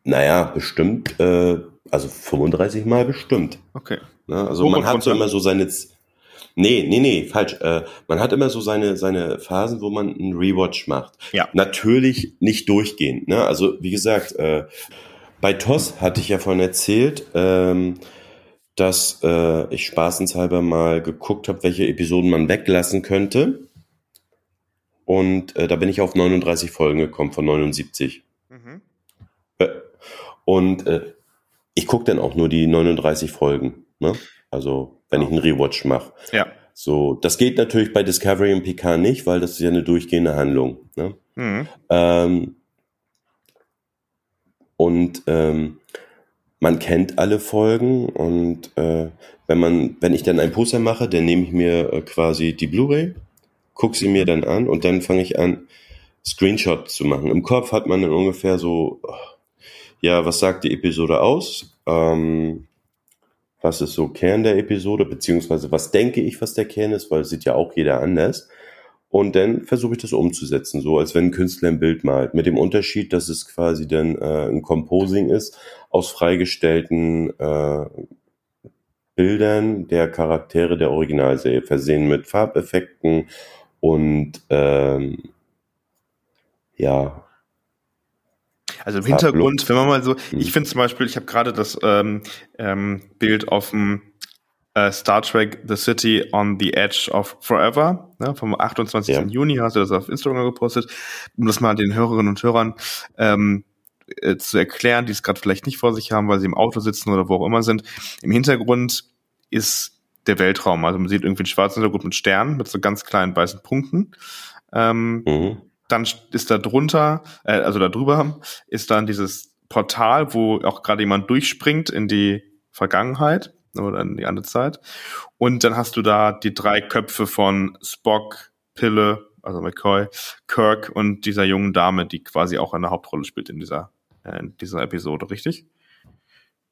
[SPEAKER 2] Naja, bestimmt, äh, also 35 Mal bestimmt.
[SPEAKER 1] Okay.
[SPEAKER 2] Ne? Also Hoch man hat so immer so seine... Nee, nee, nee, falsch. Äh, man hat immer so seine, seine Phasen, wo man einen Rewatch macht.
[SPEAKER 1] Ja.
[SPEAKER 2] Natürlich nicht durchgehend. Ne? Also wie gesagt, äh, bei TOS hatte ich ja vorhin erzählt, ähm, dass äh, ich spaßenshalber mal geguckt habe, welche Episoden man weglassen könnte. Und äh, da bin ich auf 39 Folgen gekommen von 79. Mhm. Äh, und äh, ich gucke dann auch nur die 39 Folgen. Ne? Also wenn ich einen Rewatch mache.
[SPEAKER 1] Ja.
[SPEAKER 2] So, das geht natürlich bei Discovery und Picard nicht, weil das ist ja eine durchgehende Handlung. Ne? Mhm. Ähm, und ähm, man kennt alle Folgen und äh, wenn man, wenn ich dann ein Poster mache, dann nehme ich mir äh, quasi die Blu-ray, gucke sie mir dann an und dann fange ich an, Screenshots zu machen. Im Kopf hat man dann ungefähr so, ja, was sagt die Episode aus? Ähm, was ist so Kern der Episode, beziehungsweise was denke ich, was der Kern ist, weil sieht ja auch jeder anders. Und dann versuche ich das umzusetzen, so als wenn ein Künstler ein Bild malt. Mit dem Unterschied, dass es quasi dann äh, ein Composing ist aus freigestellten äh, Bildern der Charaktere der Originalserie, versehen mit Farbeffekten und ähm, ja.
[SPEAKER 1] Also im Hintergrund, wenn man mal so, ich hm. finde zum Beispiel, ich habe gerade das ähm, ähm, Bild auf dem äh, Star Trek The City on the Edge of Forever, ne, vom 28. Ja. Juni, hast du das auf Instagram gepostet, um das mal den Hörerinnen und Hörern ähm, äh, zu erklären, die es gerade vielleicht nicht vor sich haben, weil sie im Auto sitzen oder wo auch immer sind. Im Hintergrund ist der Weltraum. Also man sieht irgendwie einen schwarzen Hintergrund mit Sternen, mit so ganz kleinen weißen Punkten. Ähm, mhm. dann ist da drunter, äh, also da drüber, ist dann dieses Portal, wo auch gerade jemand durchspringt in die Vergangenheit oder in die andere Zeit. Und dann hast du da die drei Köpfe von Spock, Pille, also McCoy, Kirk und dieser jungen Dame, die quasi auch eine Hauptrolle spielt in dieser, äh, in dieser Episode, richtig?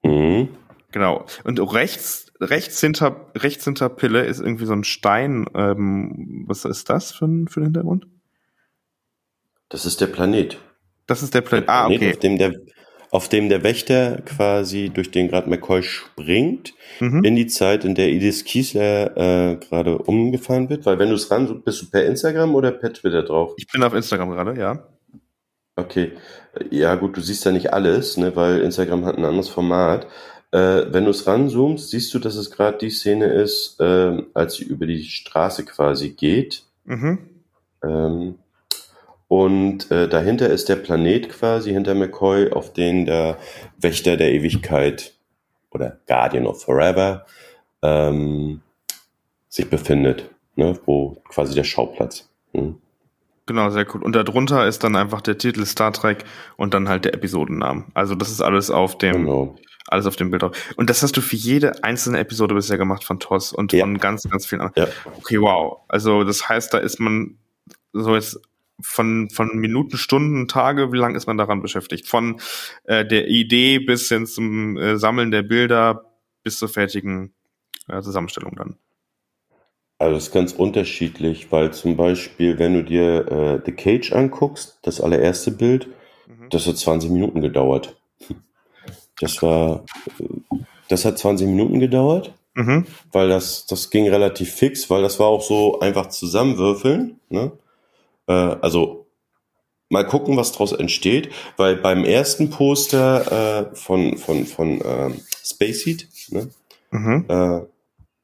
[SPEAKER 2] Mhm.
[SPEAKER 1] Genau. Und rechts, rechts hinter, rechts hinter Pille ist irgendwie so ein Stein. Ähm, was ist das für ein, für ein Hintergrund?
[SPEAKER 2] Das ist der Planet.
[SPEAKER 1] Das ist der, Pla
[SPEAKER 2] der Planet. Ah, okay. Auf dem der, auf dem der Wächter quasi, durch den gerade McCoy springt, mhm. in die Zeit, in der Edith Kiesler äh, gerade umgefahren wird. Weil wenn du es ran, bist du per Instagram oder per Twitter drauf?
[SPEAKER 1] Ich bin auf Instagram gerade, ja.
[SPEAKER 2] Okay. Ja, gut, du siehst ja nicht alles, ne, weil Instagram hat ein anderes Format. Äh, wenn du es ranzoomst, siehst du, dass es gerade die Szene ist, äh, als sie über die Straße quasi geht. Mhm. Ähm, und äh, dahinter ist der Planet quasi hinter McCoy, auf den der Wächter der Ewigkeit oder Guardian of Forever ähm, sich befindet, ne? wo quasi der Schauplatz. Hm.
[SPEAKER 1] Genau, sehr cool. Und darunter ist dann einfach der Titel Star Trek und dann halt der Episodennamen. Also das ist alles auf dem, genau. alles auf dem Bild drauf. Und das hast du für jede einzelne Episode bisher gemacht von TOS und ja. von ganz, ganz vielen anderen. Ja. Okay, wow. Also das heißt, da ist man so jetzt von, von Minuten, Stunden, Tage, wie lange ist man daran beschäftigt? Von äh, der Idee bis hin zum äh, Sammeln der Bilder bis zur fertigen äh, Zusammenstellung dann.
[SPEAKER 2] Also das ist ganz unterschiedlich, weil zum Beispiel, wenn du dir äh, The Cage anguckst, das allererste Bild, mhm. das hat 20 Minuten gedauert. <laughs> Das war, das hat 20 Minuten gedauert, mhm. weil das, das ging relativ fix, weil das war auch so einfach zusammenwürfeln. Ne? Äh, also mal gucken, was daraus entsteht, weil beim ersten Poster äh, von, von, von äh, Space Heat, ne, mhm. äh,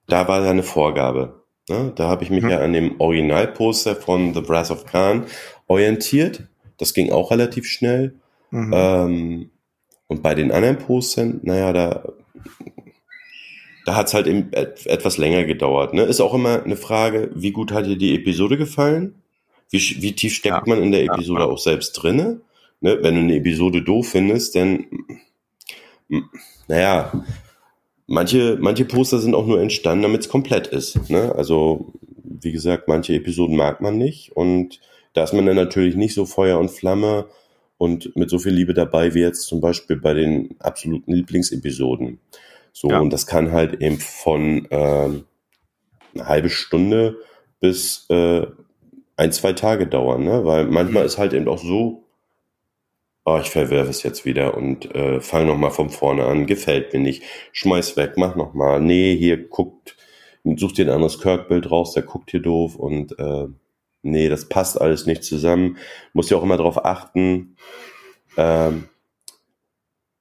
[SPEAKER 2] da war ja eine Vorgabe. Ne? Da habe ich mich mhm. ja an dem Originalposter von The Brass of Khan orientiert. Das ging auch relativ schnell. Mhm. Ähm, und bei den anderen Postern, naja, da, da hat es halt eben etwas länger gedauert. Ne? Ist auch immer eine Frage, wie gut hat dir die Episode gefallen? Wie, wie tief steckt ja. man in der Episode ja, auch selbst drinne? Ne? Wenn du eine Episode doof findest, dann, naja, manche, manche Poster sind auch nur entstanden, damit es komplett ist. Ne? Also, wie gesagt, manche Episoden mag man nicht und da ist man dann natürlich nicht so Feuer und Flamme und mit so viel Liebe dabei wie jetzt zum Beispiel bei den absoluten Lieblingsepisoden. So, ja. und das kann halt eben von äh, eine halbe Stunde bis äh, ein, zwei Tage dauern, ne? Weil manchmal mhm. ist halt eben auch so, oh, ich verwerfe es jetzt wieder und äh, fang nochmal von vorne an, gefällt mir nicht, schmeiß weg, mach nochmal, nee, hier guckt, such dir ein anderes Kirk-Bild raus, der guckt hier doof und äh, nee, das passt alles nicht zusammen. Muss ja auch immer darauf achten, ähm,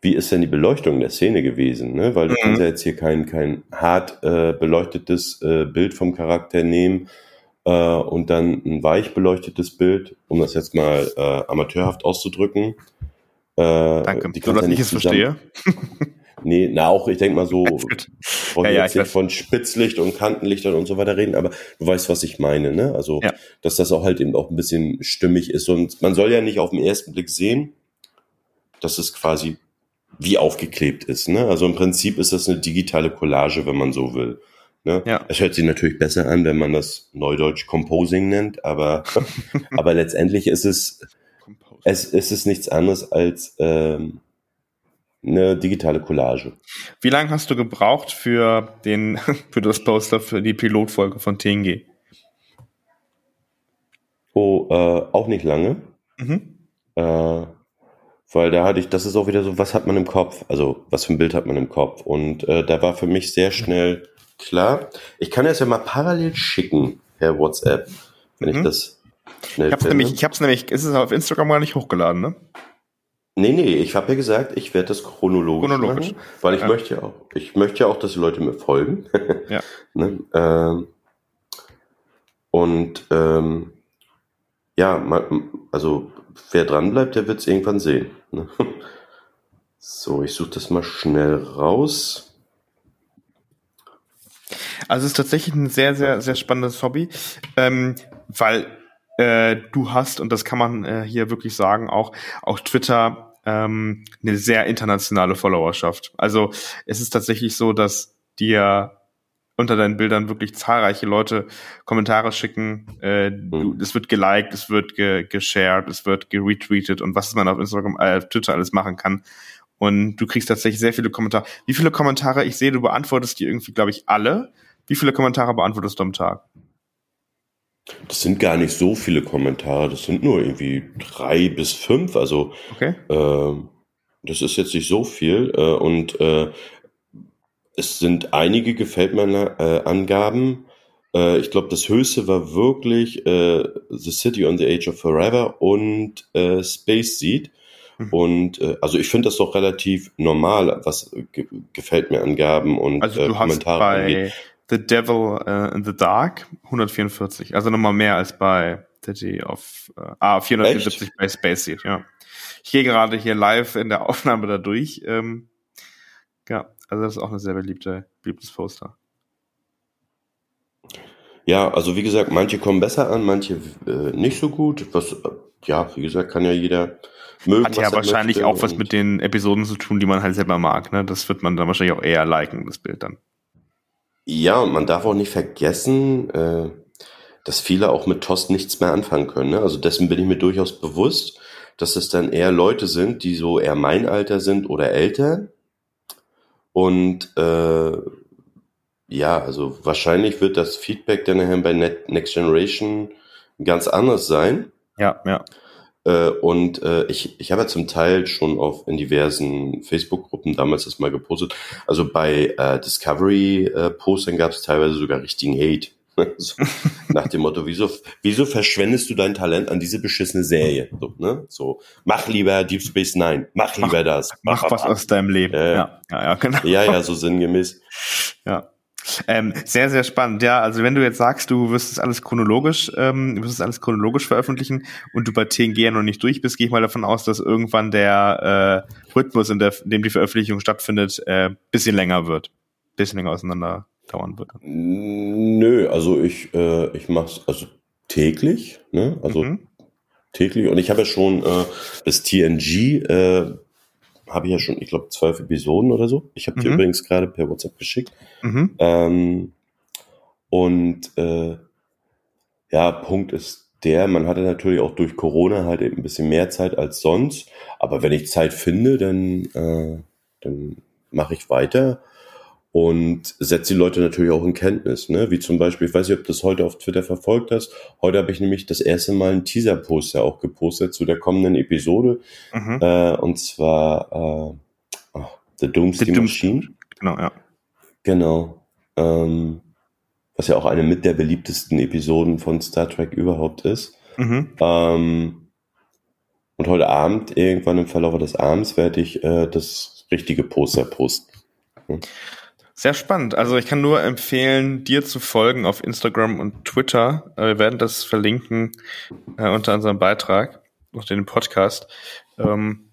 [SPEAKER 2] wie ist denn die Beleuchtung der Szene gewesen, ne? Weil du mhm. kannst ja jetzt hier kein, kein hart äh, beleuchtetes äh, Bild vom Charakter nehmen, äh, und dann ein weich beleuctetes Bild, um das jetzt mal äh, amateurhaft auszudrücken.
[SPEAKER 1] Äh, Danke, die so dass ja ich es verstehe. <laughs>
[SPEAKER 2] nee, na auch, ich denke mal so, wollen ja, ja, jetzt nicht von Spitzlicht und Kantenlichtern und so weiter reden, aber du weißt, was ich meine, ne? Also, ja. dass das auch halt eben auch ein bisschen stimmig ist und man soll ja nicht auf den ersten Blick sehen, dass es quasi wie aufgeklebt ist, ne? Also im Prinzip ist das eine digitale Collage, wenn man so will. Ne? Ja. Es hört sich natürlich besser an, wenn man das Neudeutsch Composing nennt, aber, <laughs> aber letztendlich ist es, es, ist es nichts anderes als ähm, eine digitale Collage.
[SPEAKER 1] Wie lange hast du gebraucht für den, <laughs> für das Poster für die Pilotfolge von TNG?
[SPEAKER 2] Oh, äh, auch nicht lange. Mhm. Äh, weil da hatte ich, das ist auch wieder so, was hat man im Kopf? Also, was für ein Bild hat man im Kopf? Und äh, da war für mich sehr schnell Klar. Ich kann das ja mal parallel schicken per WhatsApp, wenn mhm. ich das
[SPEAKER 1] schnell ich hab's finde. nämlich, Ich habe es nämlich, ist es auf Instagram gar nicht hochgeladen, ne?
[SPEAKER 2] Nee, nee, ich habe ja gesagt, ich werde das chronologisch, chronologisch. machen, weil ich ja. möchte ja auch, ich möchte ja auch, dass die Leute mir folgen. ja. <laughs> ne? ähm, und ähm, ja, man, also wer dran bleibt, der wird es irgendwann sehen. Ne? <laughs> So, ich suche das mal schnell raus.
[SPEAKER 1] Also es ist tatsächlich ein sehr, sehr, sehr spannendes Hobby, ähm, weil äh, du hast, und das kann man äh, hier wirklich sagen, auch auf Twitter ähm, eine sehr internationale Followerschaft. Also es ist tatsächlich so, dass dir unter deinen Bildern wirklich zahlreiche Leute Kommentare schicken. Äh, du, mhm. es wird geliked, es wird ge geshared, es wird geretweetet und was man auf Instagram, äh, Twitter alles machen kann. Und du kriegst tatsächlich sehr viele Kommentare. Wie viele Kommentare? Ich sehe, du beantwortest die irgendwie, glaube ich, alle. Wie viele Kommentare beantwortest du am Tag?
[SPEAKER 2] Das sind gar nicht so viele Kommentare. Das sind nur irgendwie drei bis fünf. Also okay. äh, das ist jetzt nicht so viel. Äh, und äh, es sind einige gefällt mir äh, Angaben. Äh, ich glaube, das höchste war wirklich äh, The City on the Age of Forever und Space Seed. Mhm. Und äh, also ich finde das doch relativ normal, was ge gefällt mir Angaben und
[SPEAKER 1] also äh, Kommentare bei angeht. The Devil uh, in the Dark 144, also nochmal mehr als bei City of uh, ah 474 Echt? bei Space Seed, ja. Ich gehe gerade hier live in der <laughs> Aufnahme da durch. Ähm, ja, also das ist auch eine sehr beliebte, beliebtes Poster.
[SPEAKER 2] Ja, also wie gesagt, manche kommen besser an, manche äh, nicht so gut. Was, ja, wie gesagt, kann ja jeder
[SPEAKER 1] mögen. Hat ja wahrscheinlich auch was mit den Episoden zu tun, die man halt selber mag. Ne? Das wird man dann wahrscheinlich auch eher liken, das Bild dann.
[SPEAKER 2] Ja, und man darf auch nicht vergessen, äh, dass viele auch mit Tost nichts mehr anfangen können. Ne? Also dessen bin ich mir durchaus bewusst, dass es dann eher Leute sind, die so eher mein Alter sind oder älter, und äh, ja, also wahrscheinlich wird das Feedback dann nachher bei Next Generation ganz anders sein.
[SPEAKER 1] Ja, ja.
[SPEAKER 2] Äh, und äh, ich, ich habe ja zum Teil schon auf in diversen Facebook-Gruppen damals das mal gepostet. Also bei äh, Discovery-Postern äh, gab es teilweise sogar richtigen Hate. <laughs> so, nach dem Motto, wieso, wieso verschwendest du dein Talent an diese beschissene Serie? So, ne? so mach lieber Deep Space Nine, mach lieber mach, das.
[SPEAKER 1] Mach, mach was aus deinem Leben. Äh,
[SPEAKER 2] ja, ja, ja, genau. Ja, ja, so sinngemäß.
[SPEAKER 1] Ja. Ähm, sehr, sehr spannend. Ja, also wenn du jetzt sagst, du wirst es alles chronologisch, ähm, wirst es alles chronologisch veröffentlichen und du bei TNG ja noch nicht durch bist, gehe ich mal davon aus, dass irgendwann der äh, Rhythmus, in, der, in dem die Veröffentlichung stattfindet, äh, bisschen länger wird. Bisschen länger auseinander dauern würde?
[SPEAKER 2] Nö, also ich, äh, ich mache es also täglich, ne? Also mhm. täglich. Und ich habe ja schon äh, bis TNG äh, habe ich ja schon, ich glaube, zwölf Episoden oder so. Ich habe mhm. die übrigens gerade per WhatsApp geschickt. Mhm. Ähm, und äh, ja, Punkt ist der, man hatte natürlich auch durch Corona halt eben ein bisschen mehr Zeit als sonst. Aber wenn ich Zeit finde, dann, äh, dann mache ich weiter und setzt die Leute natürlich auch in Kenntnis, ne? Wie zum Beispiel, ich weiß nicht, ob du das heute auf Twitter verfolgt hast. Heute habe ich nämlich das erste Mal einen Teaser-Poster auch gepostet zu der kommenden Episode. Mhm. Äh, und zwar äh, oh, The Doomsday The Machine.
[SPEAKER 1] Genau, ja.
[SPEAKER 2] Genau. Ähm, was ja auch eine mit der beliebtesten Episoden von Star Trek überhaupt ist. Mhm. Ähm, und heute Abend, irgendwann im Verlauf des Abends, werde ich äh, das richtige Poster posten.
[SPEAKER 1] Hm? Sehr spannend. Also ich kann nur empfehlen, dir zu folgen auf Instagram und Twitter. Äh, wir werden das verlinken äh, unter unserem Beitrag, unter dem Podcast. Ähm,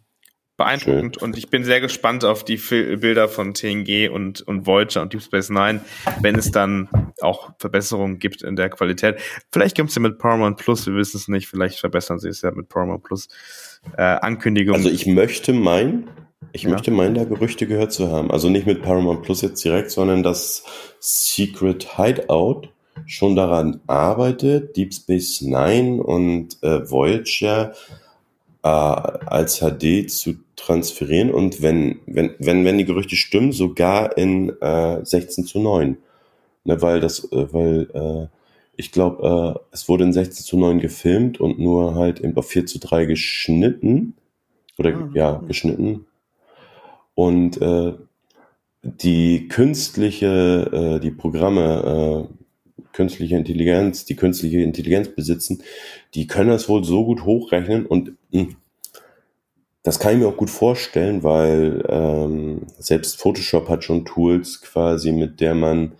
[SPEAKER 1] beeindruckend Schön. und ich bin sehr gespannt auf die Bilder von TNG und, und Voyager und Deep Space Nine, wenn es dann auch Verbesserungen gibt in der Qualität. Vielleicht gibt es ja mit Paramount Plus, wir wissen es nicht, vielleicht verbessern sie es ja mit Paramount Plus. Äh, Ankündigung.
[SPEAKER 2] Also ich möchte meinen, ich ja. möchte meinen, da Gerüchte gehört zu haben. Also nicht mit Paramount Plus jetzt direkt, sondern dass Secret Hideout schon daran arbeitet, Deep Space Nine und äh, Voyager äh, als HD zu transferieren und wenn, wenn, wenn, wenn die Gerüchte stimmen, sogar in äh, 16 zu 9. Ne, weil das, äh, weil äh, ich glaube, äh, es wurde in 16 zu 9 gefilmt und nur halt eben auf 4 zu 3 geschnitten. Oder ah, ja, geschnitten. Und äh, die künstliche, äh, die Programme, äh, künstliche Intelligenz, die künstliche Intelligenz besitzen, die können das wohl so gut hochrechnen und mh, hm, das kann ich mir auch gut vorstellen, weil ähm, selbst Photoshop hat schon Tools quasi, mit der man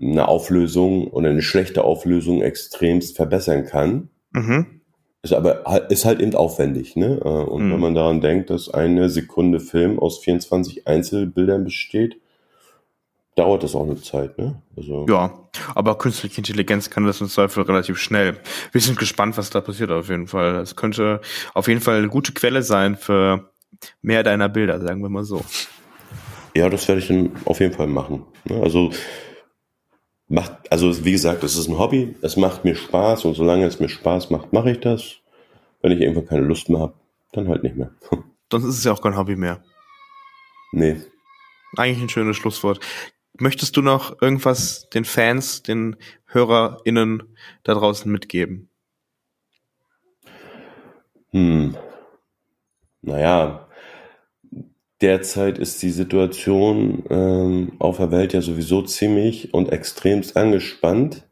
[SPEAKER 2] eine Auflösung oder eine schlechte Auflösung extremst verbessern kann. Mhm. Ist aber ist halt eben aufwendig, ne? Äh, und mhm. wenn man daran denkt, dass eine Sekunde Film aus 24 Einzelbildern besteht, dauert das auch eine Zeit, ne?
[SPEAKER 1] Also ja, aber künstliche Intelligenz kann das im Zweifel relativ schnell. Wir sind gespannt, was da passiert auf jeden Fall. Es könnte auf jeden Fall eine gute Quelle sein für mehr deiner Bilder, sagen wir mal so.
[SPEAKER 2] Ja, das werde ich dann auf jeden Fall machen. Ne? Also macht, also wie gesagt, es ist ein Hobby, es macht mir Spaß und solange es mir Spaß macht, mache ich das. Wenn ich irgendwann keine Lust mehr habe, dann halt nicht mehr. <laughs>
[SPEAKER 1] Sonst ist es ja auch kein Hobby mehr.
[SPEAKER 2] Nee.
[SPEAKER 1] Eigentlich ein schönes Schlusswort. Möchtest du noch irgendwas den Fans, den HörerInnen da draußen mitgeben?
[SPEAKER 2] Hm. Naja, derzeit ist die Situation ähm, auf der Welt ja sowieso ziemlich und extremst angespannt.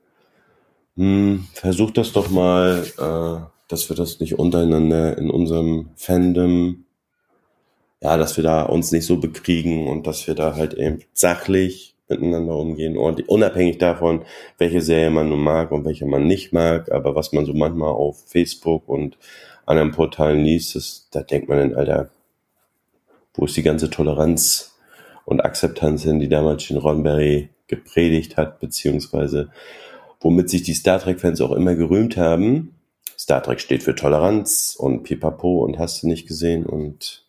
[SPEAKER 2] Hm, versuch das doch mal, äh, dass wir das nicht untereinander in unserem Fandom, ja, dass wir da uns nicht so bekriegen und dass wir da halt eben sachlich miteinander umgehen und unabhängig davon, welche Serie man nun mag und welche man nicht mag, aber was man so manchmal auf Facebook und anderen Portalen liest, das, da denkt man dann, Alter, wo ist die ganze Toleranz und Akzeptanz hin, die damals Gene Roddenberry gepredigt hat, beziehungsweise womit sich die Star Trek-Fans auch immer gerühmt haben. Star Trek steht für Toleranz und Pipapo und hast du nicht gesehen und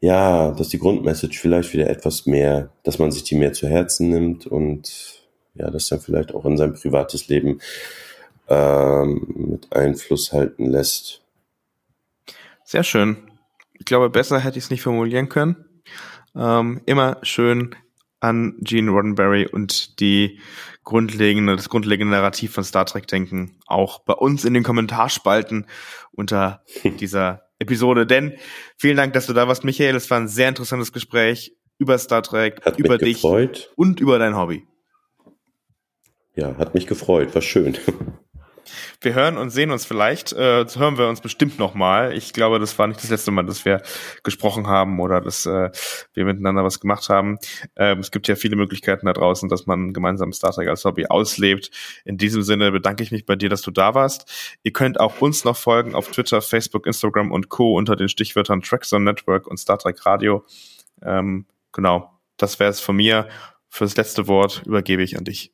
[SPEAKER 2] ja, dass die Grundmessage vielleicht wieder etwas mehr, dass man sich die mehr zu Herzen nimmt und ja, das dann vielleicht auch in sein privates Leben ähm, mit Einfluss halten lässt.
[SPEAKER 1] Sehr schön. Ich glaube, besser hätte ich es nicht formulieren können. Ähm, immer schön an Gene Roddenberry und die grundlegende, das grundlegende Narrativ von Star Trek denken, auch bei uns in den Kommentarspalten unter <laughs> dieser Episode. Denn vielen Dank, dass du da warst, Michael. Es war ein sehr interessantes Gespräch über Star Trek,
[SPEAKER 2] hat
[SPEAKER 1] über
[SPEAKER 2] dich gefreut.
[SPEAKER 1] und über dein Hobby.
[SPEAKER 2] Ja, hat mich gefreut, war schön. <laughs>
[SPEAKER 1] Wir hören und sehen uns vielleicht, äh, hören wir uns bestimmt nochmal. Ich glaube, das war nicht das letzte Mal, dass wir gesprochen haben oder dass äh, wir miteinander was gemacht haben. Ähm, es gibt ja viele Möglichkeiten da draußen, dass man gemeinsam Star Trek als Hobby auslebt. In diesem Sinne bedanke ich mich bei dir, dass du da warst. Ihr könnt auch uns noch folgen auf Twitter, Facebook, Instagram und Co. unter den Stichwörtern Trackzone Network und Star Trek Radio. Ähm, genau, das wäre es von mir. Fürs letzte Wort übergebe ich an dich.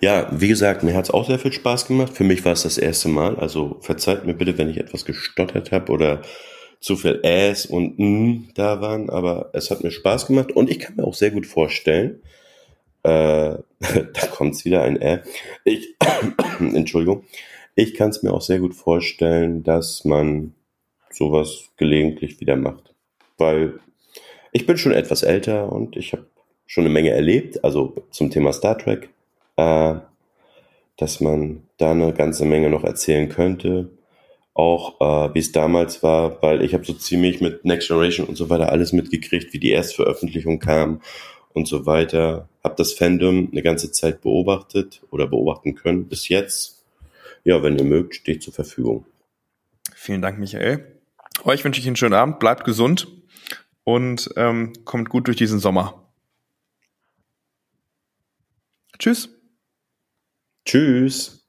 [SPEAKER 2] Ja, wie gesagt, mir hat's auch sehr viel Spaß gemacht. Für mich war es das erste Mal. Also verzeiht mir bitte, wenn ich etwas gestottert habe oder zu viel Äs und N da waren, aber es hat mir Spaß gemacht und ich kann mir auch sehr gut vorstellen, äh, <laughs> da kommt's wieder ein Ä. Ich, <coughs> Entschuldigung, ich kann es mir auch sehr gut vorstellen, dass man sowas gelegentlich wieder macht. Weil ich bin schon etwas älter und ich habe schon eine Menge erlebt, also zum Thema Star Trek äh, dass man da eine ganze Menge noch erzählen könnte. Auch äh, wie es damals war, weil ich habe so ziemlich mit Next Generation und so weiter alles mitgekriegt, wie die Erstveröffentlichung kam und so weiter. Hab das Fandom eine ganze Zeit beobachtet oder beobachten können bis jetzt. Ja, wenn ihr mögt, steht zur Verfügung.
[SPEAKER 1] Vielen Dank, Michael. Euch wünsche ich einen schönen Abend, bleibt gesund und ähm, kommt gut durch diesen Sommer. Tschüss.
[SPEAKER 2] Tschüss.